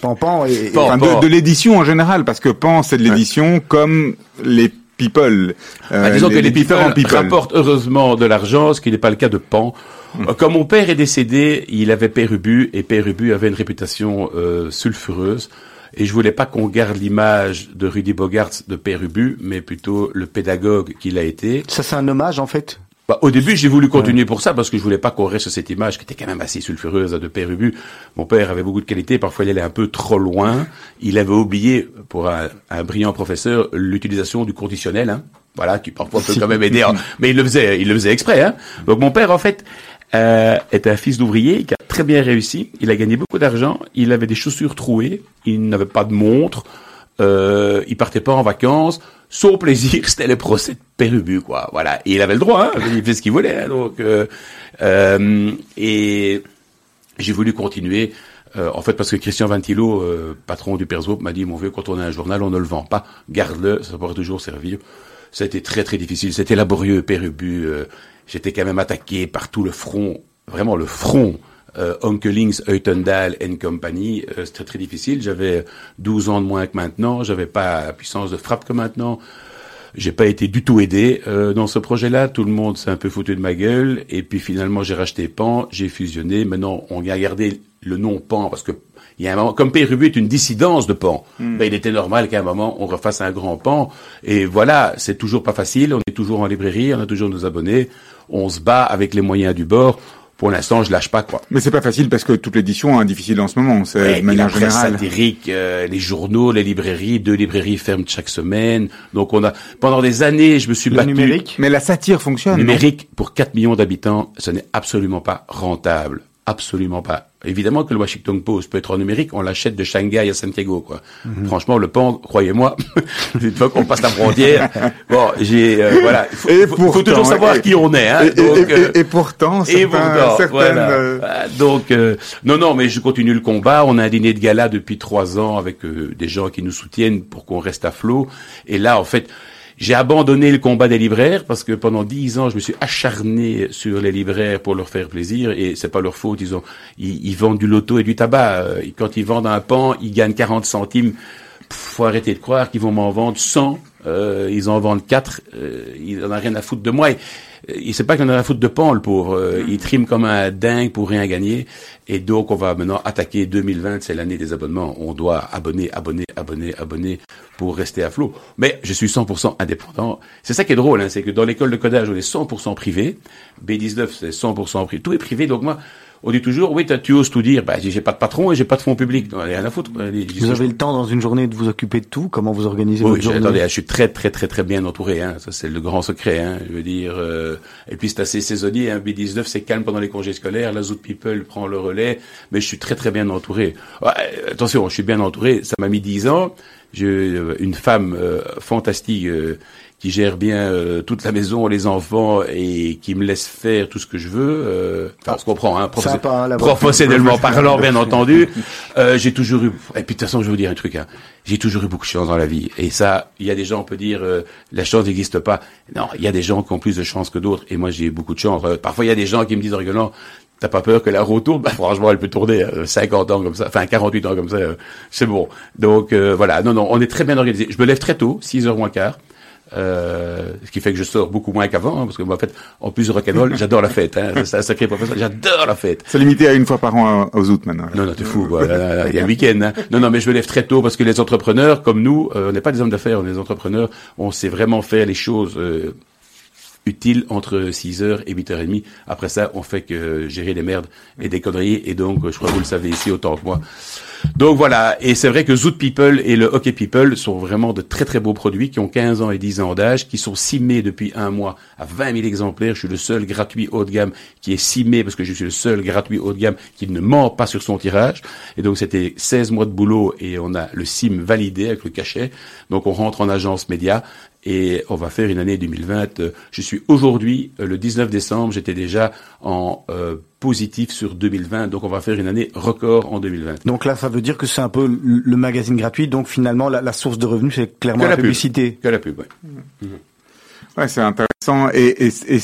Pan, Pan, et, de, l'édition en général, parce que Pan, c'est de l'édition comme les people. Euh, bah, disons que les people, rapportent heureusement de l'argent, ce qui n'est pas le cas de Pan. Hmm. Quand mon père est décédé, il avait Père Ubu, et Père Ubu avait une réputation euh, sulfureuse. Et je voulais pas qu'on garde l'image de Rudy Bogart de Père Ubu, mais plutôt le pédagogue qu'il a été. Ça, c'est un hommage, en fait bah, au début, j'ai voulu continuer pour ça parce que je voulais pas qu'on reste cette image qui était quand même assez sulfureuse de Père Ubu. Mon père avait beaucoup de qualités, parfois il allait un peu trop loin. Il avait oublié, pour un, brillant professeur, l'utilisation du conditionnel. Hein. Voilà, qui parfois peut quand même aider, mais il le faisait, il le faisait exprès. Hein. Donc mon père, en fait, euh, était un fils d'ouvrier qui très bien réussi. Il a gagné beaucoup d'argent. Il avait des chaussures trouées. Il n'avait pas de montre. Euh, il partait pas en vacances. Son plaisir, c'était le procès de Pérubu, quoi. Voilà. Et il avait le droit. Hein. Il faisait ce qu'il voulait. Hein. Donc, euh, euh, et j'ai voulu continuer. Euh, en fait, parce que Christian Ventilo, patron du Perso, m'a dit, mon vieux, quand on a un journal, on ne le vend pas. Garde-le, ça pourrait toujours servir. Été très, très difficile. C'était laborieux, Pérubu. Euh, j'étais quand même attaqué par tout le front, vraiment le front euh, Onkelings, Eutendal and Company, euh, c'était très difficile. J'avais 12 ans de moins que maintenant, j'avais pas la puissance de frappe que maintenant. J'ai pas été du tout aidé euh, dans ce projet-là. Tout le monde s'est un peu foutu de ma gueule. Et puis finalement, j'ai racheté Pan, j'ai fusionné. Maintenant, on a gardé le nom Pan parce que Il y a un moment, comme Péruvue est une dissidence de Pan, ben, il était normal qu'à un moment on refasse un grand Pan. Et voilà, c'est toujours pas facile. On est toujours en librairie, on a toujours nos abonnés, on se bat avec les moyens du bord pour l'instant, je lâche pas quoi. Mais c'est pas facile parce que toute l'édition est difficile en ce moment. C'est Ouais, de manière la presse générale. satirique, euh, les journaux, les librairies, deux librairies ferment chaque semaine. Donc on a pendant des années, je me suis Le battu. numérique Mais la satire fonctionne. Numérique pour 4 millions d'habitants, ce n'est absolument pas rentable. Absolument pas. Évidemment que le Washington Post peut être en numérique, on l'achète de Shanghai à Santiago, quoi. Mhm. Franchement, le pan, croyez-moi, une fois qu'on passe la frontière, bon, j'ai, euh, voilà, il faut, Et faut- faut pourtant, toujours savoir et- qui on est, hein. Et, Donc, et- euh, et pourtant, et certains- pourtant, certaines, voilà. euh, Donc, euh, non, non, mais je continue le combat. On a un dîner de gala depuis trois ans avec euh, des gens qui nous soutiennent pour qu'on reste à flot. Et là, en fait, j'ai abandonné le combat des libraires parce que pendant dix ans, je me suis acharné sur les libraires pour leur faire plaisir et c'est pas leur faute. Ils ont, ils, ils vendent du loto et du tabac. Euh, Quand ils vendent un pan, ils gagnent 40 centimes. Faut arrêter de croire qu'ils vont m'en vendre 100. Euh, ils en vendent 4. Euh, ils en ont rien à foutre de moi. Il sait pas qu'il en a à foutre de pan, le pauvre. Euh, il trime comme un dingue pour rien gagner. Et donc, on va maintenant attaquer 2020. C'est l'année des abonnements. On doit abonner, abonner, abonner, abonner pour rester à flot. Mais je suis 100% indépendant. C'est ça qui est drôle, hein, c'est que dans l'école de codage, on est 100% privé. B19, c'est 100% privé. Tout est privé. Donc moi, on dit toujours, oui, tu oses tout dire. Bah, j'ai pas de patron et j'ai pas de fonds publics. Non, rien à foutre. Les- Vous avez le temps dans une journée de vous occuper de tout? Comment vous organisez oui, votre journée? attendez, je suis très très très très bien entouré. Hein. Ça c'est le grand secret. Hein. Je veux dire. euh, et puis c'est assez saisonnier. Hein. B19 c'est calme pendant les congés scolaires. La Zoot People prend le relais. Mais je suis très très bien entouré. Ouais, attention, je suis bien entouré. Ça m'a mis 10 ans. Euh, une femme euh, fantastique euh, qui gère bien euh, toute la maison, les enfants et qui me laisse faire tout ce que je veux. Euh, enfin, on se comprend. Hein, professe- Sympa, hein, professionnellement parlant, bien entendu. Euh, j'ai toujours eu. Et puis de toute façon, je vais vous dire un truc. Hein. J'ai toujours eu beaucoup de chance dans la vie. Et ça, il y a des gens, on peut dire, euh, la chance n'existe pas. Non, il y a des gens qui ont plus de chance que d'autres. Et moi, j'ai eu beaucoup de chance. Euh, parfois, il y a des gens qui me disent en rigolant. T'as pas peur que la roue tourne bah, Franchement, elle peut tourner euh, 50 ans comme ça, enfin 48 ans comme ça, euh, c'est bon. Donc euh, voilà, non, non, on est très bien organisé. Je me lève très tôt, 6 heures moins quart. Euh, ce qui fait que je sors beaucoup moins qu'avant, hein, parce que moi, en fait, en plus de rock'n'roll, j'adore la fête. Hein, c'est un sacré professeur, j'adore la fête. C'est limité à une fois par an à- aux août maintenant. Non, non, t'es fou, quoi. Il y a le week-end. Hein. Non, non, mais je me lève très tôt parce que les entrepreneurs, comme nous, euh, on n'est pas des hommes d'affaires, on est des entrepreneurs. On sait vraiment faire les choses euh, utiles entre 6h et 8h30. Après ça, on fait que gérer des merdes et des conneries. Et donc, euh, je crois que vous le savez ici autant que moi. Donc voilà, et c'est vrai que Zoot People et le Hockey People sont vraiment de très très beaux produits qui ont 15 ans et 10 ans d'âge, qui sont simés depuis un mois à 20 000 exemplaires. Je suis le seul gratuit haut de gamme qui est simé parce que je suis le seul gratuit haut de gamme qui ne ment pas sur son tirage. Et donc c'était 16 mois de boulot et on a le sim validé avec le cachet. Donc on rentre en agence média et on va faire une année 2020. Euh, Je suis aujourd'hui, euh, le 19 décembre, j'étais déjà en euh, positif sur 2020, donc on va faire une année record en 2020. Donc là, ça veut dire que c'est un peu le magazine gratuit. Donc finalement, la, la source de revenus, c'est clairement Que la, la pub. publicité. Que la pub, ouais. Ouais, c'est intéressant. Et, et, et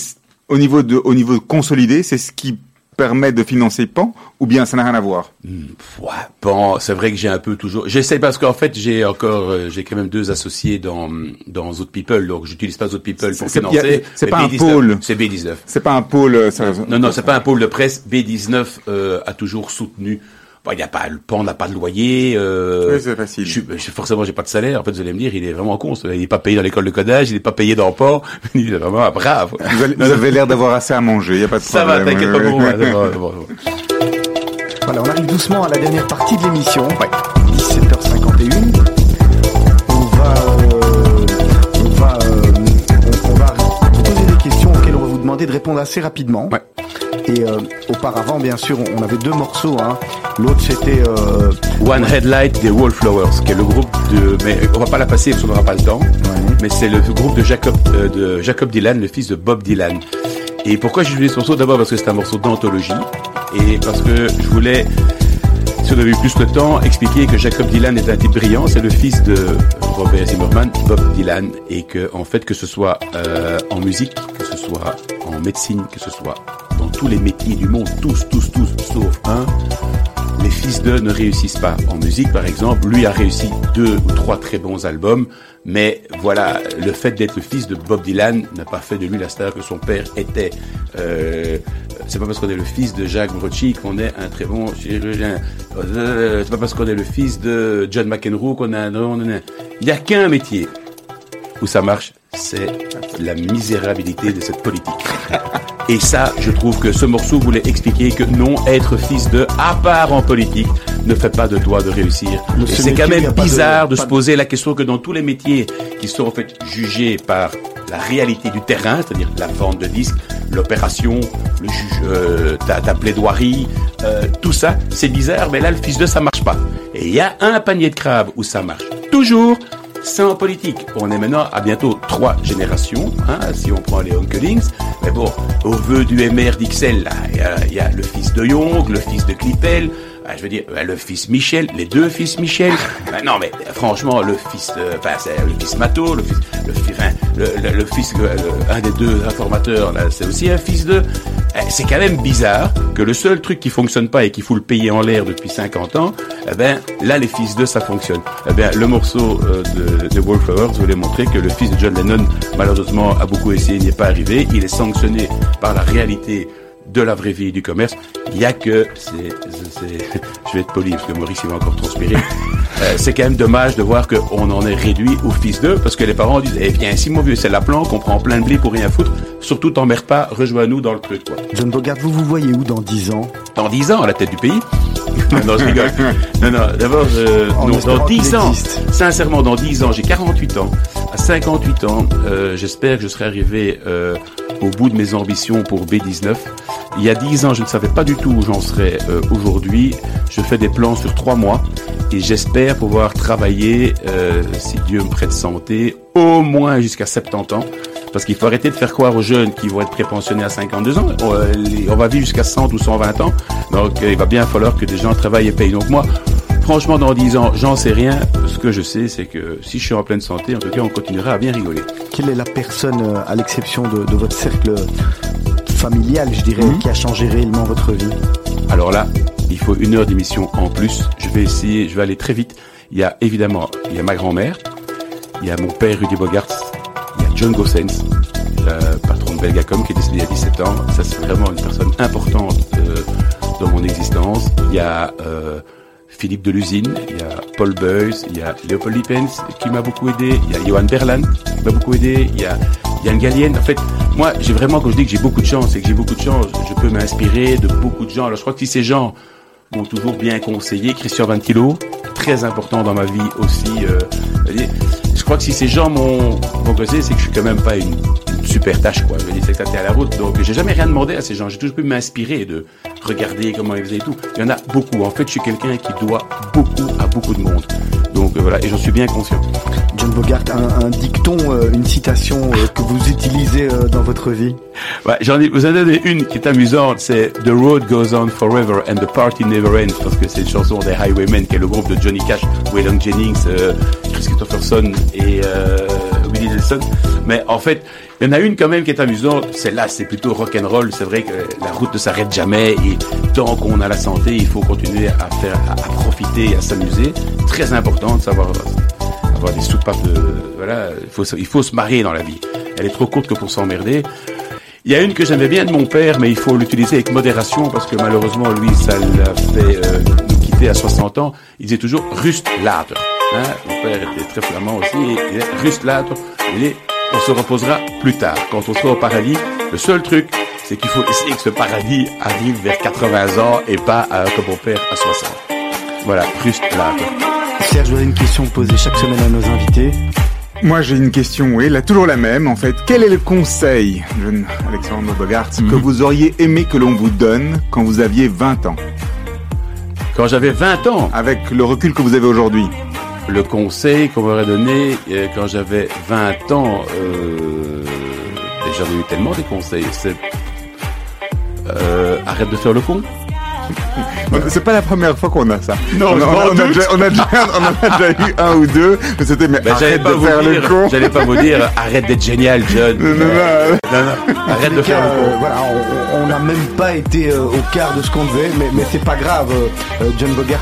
au niveau de, au niveau consolidé, c'est ce qui permet de financer Pan, ou bien ça n'a rien à voir? Hmm, ouais, bon, c'est vrai que j'ai un peu toujours. J'essaie parce qu'en fait j'ai encore, euh, j'ai quand même deux associés dans dans Zoot People, donc j'utilise pas Zoot People pour financer. c'est pas un B19, pôle. C'est B19. C'est pas un pôle. euh, ça- Non, non, c'est pas un pôle de presse. B19 euh, a toujours soutenu. Bon, il y a pas le pan n'a pas de loyer. Euh, Oui, c'est facile. Je, suis- je- forcément, j'ai pas de salaire. En fait, vous allez me dire, il est vraiment con. Il est pas payé dans l'école de codage, il est pas payé dans le port. Il est vraiment brave. Vous avez, vous avez l'air d'avoir assez à manger. Il y a pas de Ça problème. va, t'inquiète pas Ouais, pour moi. ouais. bon, bon, bon. Voilà, on arrive doucement à la dernière partie de l'émission. 17h51. On va, euh, on va, euh, on, on va vous poser des questions auxquelles on va vous demander de répondre assez rapidement. Ouais. Et euh, auparavant, bien sûr, on avait deux morceaux. Hein. L'autre, c'était euh, One Headlight des Wallflowers, qui est le groupe de, mais on va pas la passer parce qu'on n'aura pas le temps. Mais c'est le groupe de Jacob, euh, de Jacob Dylan, le fils de Bob Dylan. Et pourquoi j'ai choisi ce morceau? D'abord parce que c'est un morceau d'anthologie et parce que je voulais, si on avait eu plus de temps, expliquer que Jacob Dylan est un type brillant. C'est le fils de Robert Zimmerman, Bob Dylan, et que en fait que ce soit euh, en musique, que ce soit en médecine, que ce soit tous les métiers du monde, tous, tous, tous, sauf un, les fils d'eux ne réussissent pas. En musique, par exemple, lui a réussi deux ou trois très bons albums, mais voilà, le fait d'être le fils de Bob Dylan n'a pas fait de lui la star que son père était. Euh, C'est pas parce qu'on est le fils de Jacques Brocci qu'on est un très bon chirurgien. Euh, c'est pas parce qu'on est le fils de John McEnroe qu'on a un... Il n'y a qu'un métier où ça marche, c'est la misérabilité de cette politique. Et ça, je trouve que ce morceau voulait expliquer que non, être fils de, à part en politique, ne fait pas de toi de réussir. C'est quand même de- bizarre de, se de- poser la question que dans tous les métiers qui sont en fait jugés par la réalité du terrain, c'est-à-dire la vente de disques, l'opération, le juge, euh, ta, ta plaidoirie, euh, tout ça, c'est bizarre, mais là, le fils de, ça marche pas. Et il y a un panier de crabes où ça marche toujours, c'est en politique. On est maintenant à bientôt trois générations, hein, si on prend les Onkelings. Mais bon, au vœu du MR d'Ixelles, il y a- il y, a le fils de Young, le fils de Clippel, ah, je veux dire, euh, le fils Michel, les deux fils Michel. Ah, non, mais euh, franchement, le fils, de- enfin, c'est le fils Mato, le fils, le, le, le- le fils, euh, un des deux informateurs, là, c'est aussi un fils de. Eh, C'est quand même bizarre que le seul truc qui fonctionne pas et qu'il faut le payer en l'air depuis 50 ans, eh ben, là, les fils de, ça fonctionne. Eh ben, le morceau euh, de, de Wallflowers voulait montrer que le fils de John Lennon, malheureusement, a beaucoup essayé, n'y est pas arrivé. Il est sanctionné par la réalité de la vraie vie et du commerce. Il y a que, c'est, c'est- je vais être poli parce que Maurice il va encore transpirer. Euh, c'est quand même dommage de voir qu'on en est réduit au fils d'eux parce que les parents disent, eh bien, si mon vieux c'est la planque, on prend plein de blé pour rien foutre. Surtout t'emmerdes pas, rejoins-nous dans le truc, quoi. John Bogart, vous vous voyez où dans 10 ans? Dans 10 ans, à la tête du pays. non, je rigole. Non, non, d'abord, euh, dans 10 qu'il ans, sincèrement, dans 10 ans, j'ai 48 ans. À 58 ans, euh, j'espère que je serai arrivé euh, au bout de mes ambitions pour B19. Il y a 10 ans, je ne savais pas du tout où j'en serais euh, aujourd'hui. Je fais des plans sur 3 mois et j'espère pouvoir travailler, euh, si Dieu me prête santé, au moins jusqu'à 70 ans. Parce qu'il faut arrêter de faire croire aux jeunes qui vont être prépensionnés à 52 ans. On, euh, on va vivre jusqu'à 100 ou 120 ans. Donc, il va bien falloir que des gens travaillent et payent. Donc, moi, franchement, dans 10 ans, j'en sais rien. Ce que je sais, c'est que si je suis en pleine santé, en tout cas, on continuera à bien rigoler. Quelle est la personne, à l'exception de votre cercle familial, je dirais, Mhm. qui a changé réellement votre vie Alors là, il faut une heure d'émission en plus. Je vais essayer, je vais aller très vite. Il y a évidemment, il y a ma grand-mère, il y a mon père Rudy Bogart, il y a John Gossens, le patron de Belgacom qui est décédé il y a 17 ans. Ça, c'est vraiment une personne importante euh, dans mon existence. Il y a euh, Philippe Delusine, il y a Paul Beuys, il y a Léopold Lippens qui m'a beaucoup aidé, il y a Johan Berlan qui m'a beaucoup aidé, il y a Yann Gallienne. En fait, moi, j'ai vraiment, quand je dis que j'ai beaucoup de chance, c'est que j'ai beaucoup de chance. Je peux m'inspirer de beaucoup de gens. Alors, je crois que si ces gens m'ont toujours bien conseillé, Christian Ventilo, très important dans ma vie aussi. euh, je crois que si ces gens m'ont causé, c'est que je suis quand même pas une, super tâche, quoi. Je veux dire, c'est que à la route. Donc, j'ai jamais rien demandé à ces gens. J'ai toujours pu m'inspirer de regarder comment ils faisaient et tout. Il y en a beaucoup. En fait, je suis quelqu'un qui doit beaucoup à beaucoup de monde. Donc, euh, voilà. Et j'en suis bien conscient. John Bogart, un, un dicton, euh, une citation euh, que vous utilisez dans votre vie Ouais, j'en ai, vous en avez une qui est amusante, c'est The Road Goes On Forever and the Party Never Ends, parce que c'est une chanson des Highwaymen, qui est le groupe de Johnny Cash, Waylon Jennings, Chris Christopherson et euh, Mais en fait, il y en a une quand même qui est amusante, celle-là c'est plutôt rock'n'roll, c'est vrai que la route ne s'arrête jamais et tant qu'on a la santé, il faut continuer à faire, à, à profiter, à s'amuser. Très important de savoir avoir des soupapes de, voilà, il faut, il faut se marier dans la vie. Elle est trop courte que pour s'emmerder. Il y a une que j'aimais bien de mon père, mais il faut l'utiliser avec modération parce que malheureusement, lui, ça l'a fait euh, nous quitter à 60 ans. Il disait toujours Rust. Hein mon père était très flamand aussi. Et il later. Il dit, on se reposera plus tard. Quand on sera au paradis, le seul truc, c'est qu'il faut essayer que ce paradis arrive vers 80 ans et pas euh, comme mon père à 60. Voilà, Rust later. Serge, j'aurais une question posée chaque semaine à nos invités. Moi, j'ai une question, oui, là, toujours la même, en fait. Quel est le conseil, jeune Alexandre Bogart, que Mhm. vous auriez aimé que l'on vous donne quand vous aviez 20 ans, Quand j'avais 20 ans, avec le recul que vous avez aujourd'hui le conseil qu'on m'aurait donné euh, quand j'avais 20 ans, euh, et j'en ai eu tellement des conseils, c'est euh, arrête de faire le con. C'est pas la première fois qu'on a ça. Non, on, a, on, a déjà, on, a déjà, on en a déjà eu un ou deux, mais c'était mais Ben, j'allais arrête pas de vous faire le dire, con. j'allais pas vous dire, arrête d'être génial, John. Non, non, non. Non, arrête de faire cas, le con. euh, voilà, on- n'a même pas été euh, au quart de ce qu'on devait, mais, mais c'est pas grave. euh, euh, John Bogart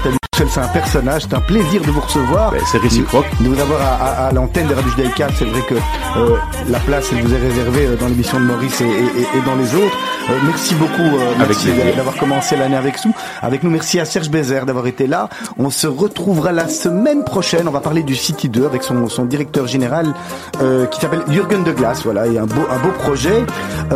c'est un personnage. C'est un plaisir de vous recevoir. Ben, c'est réciproque. De vous avoir à, à- à l'antenne des Radios Judaïka. C'est vrai que euh, la place elle vous est réservée euh, dans l'émission de Maurice et, et- et- et dans les autres. Euh, merci beaucoup. euh, merci d'avoir commencé l'année avec nous. Avec nous, merci à Serge Bézère d'avoir été là. On se retrouvera la semaine prochaine. On va parler du City 2 avec son, son directeur général qui s'appelle Jürgen de Glace. Voilà, et un beau, un beau projet.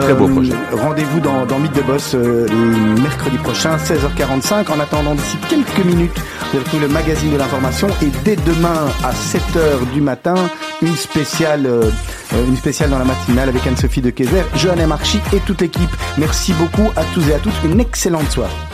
Très beau projet. Rendez-vous dans, dans Mythe de Boss mercredi prochain, 16h45. En attendant, d'ici quelques minutes, vous retrouver le magazine de l'information et dès demain à 7h du matin, une spéciale, euh, une spéciale dans la matinale avec Anne-Sophie de Kayser, Johanna Marchi et toute l'équipe. Merci beaucoup à tous et à toutes. Une excellente soirée.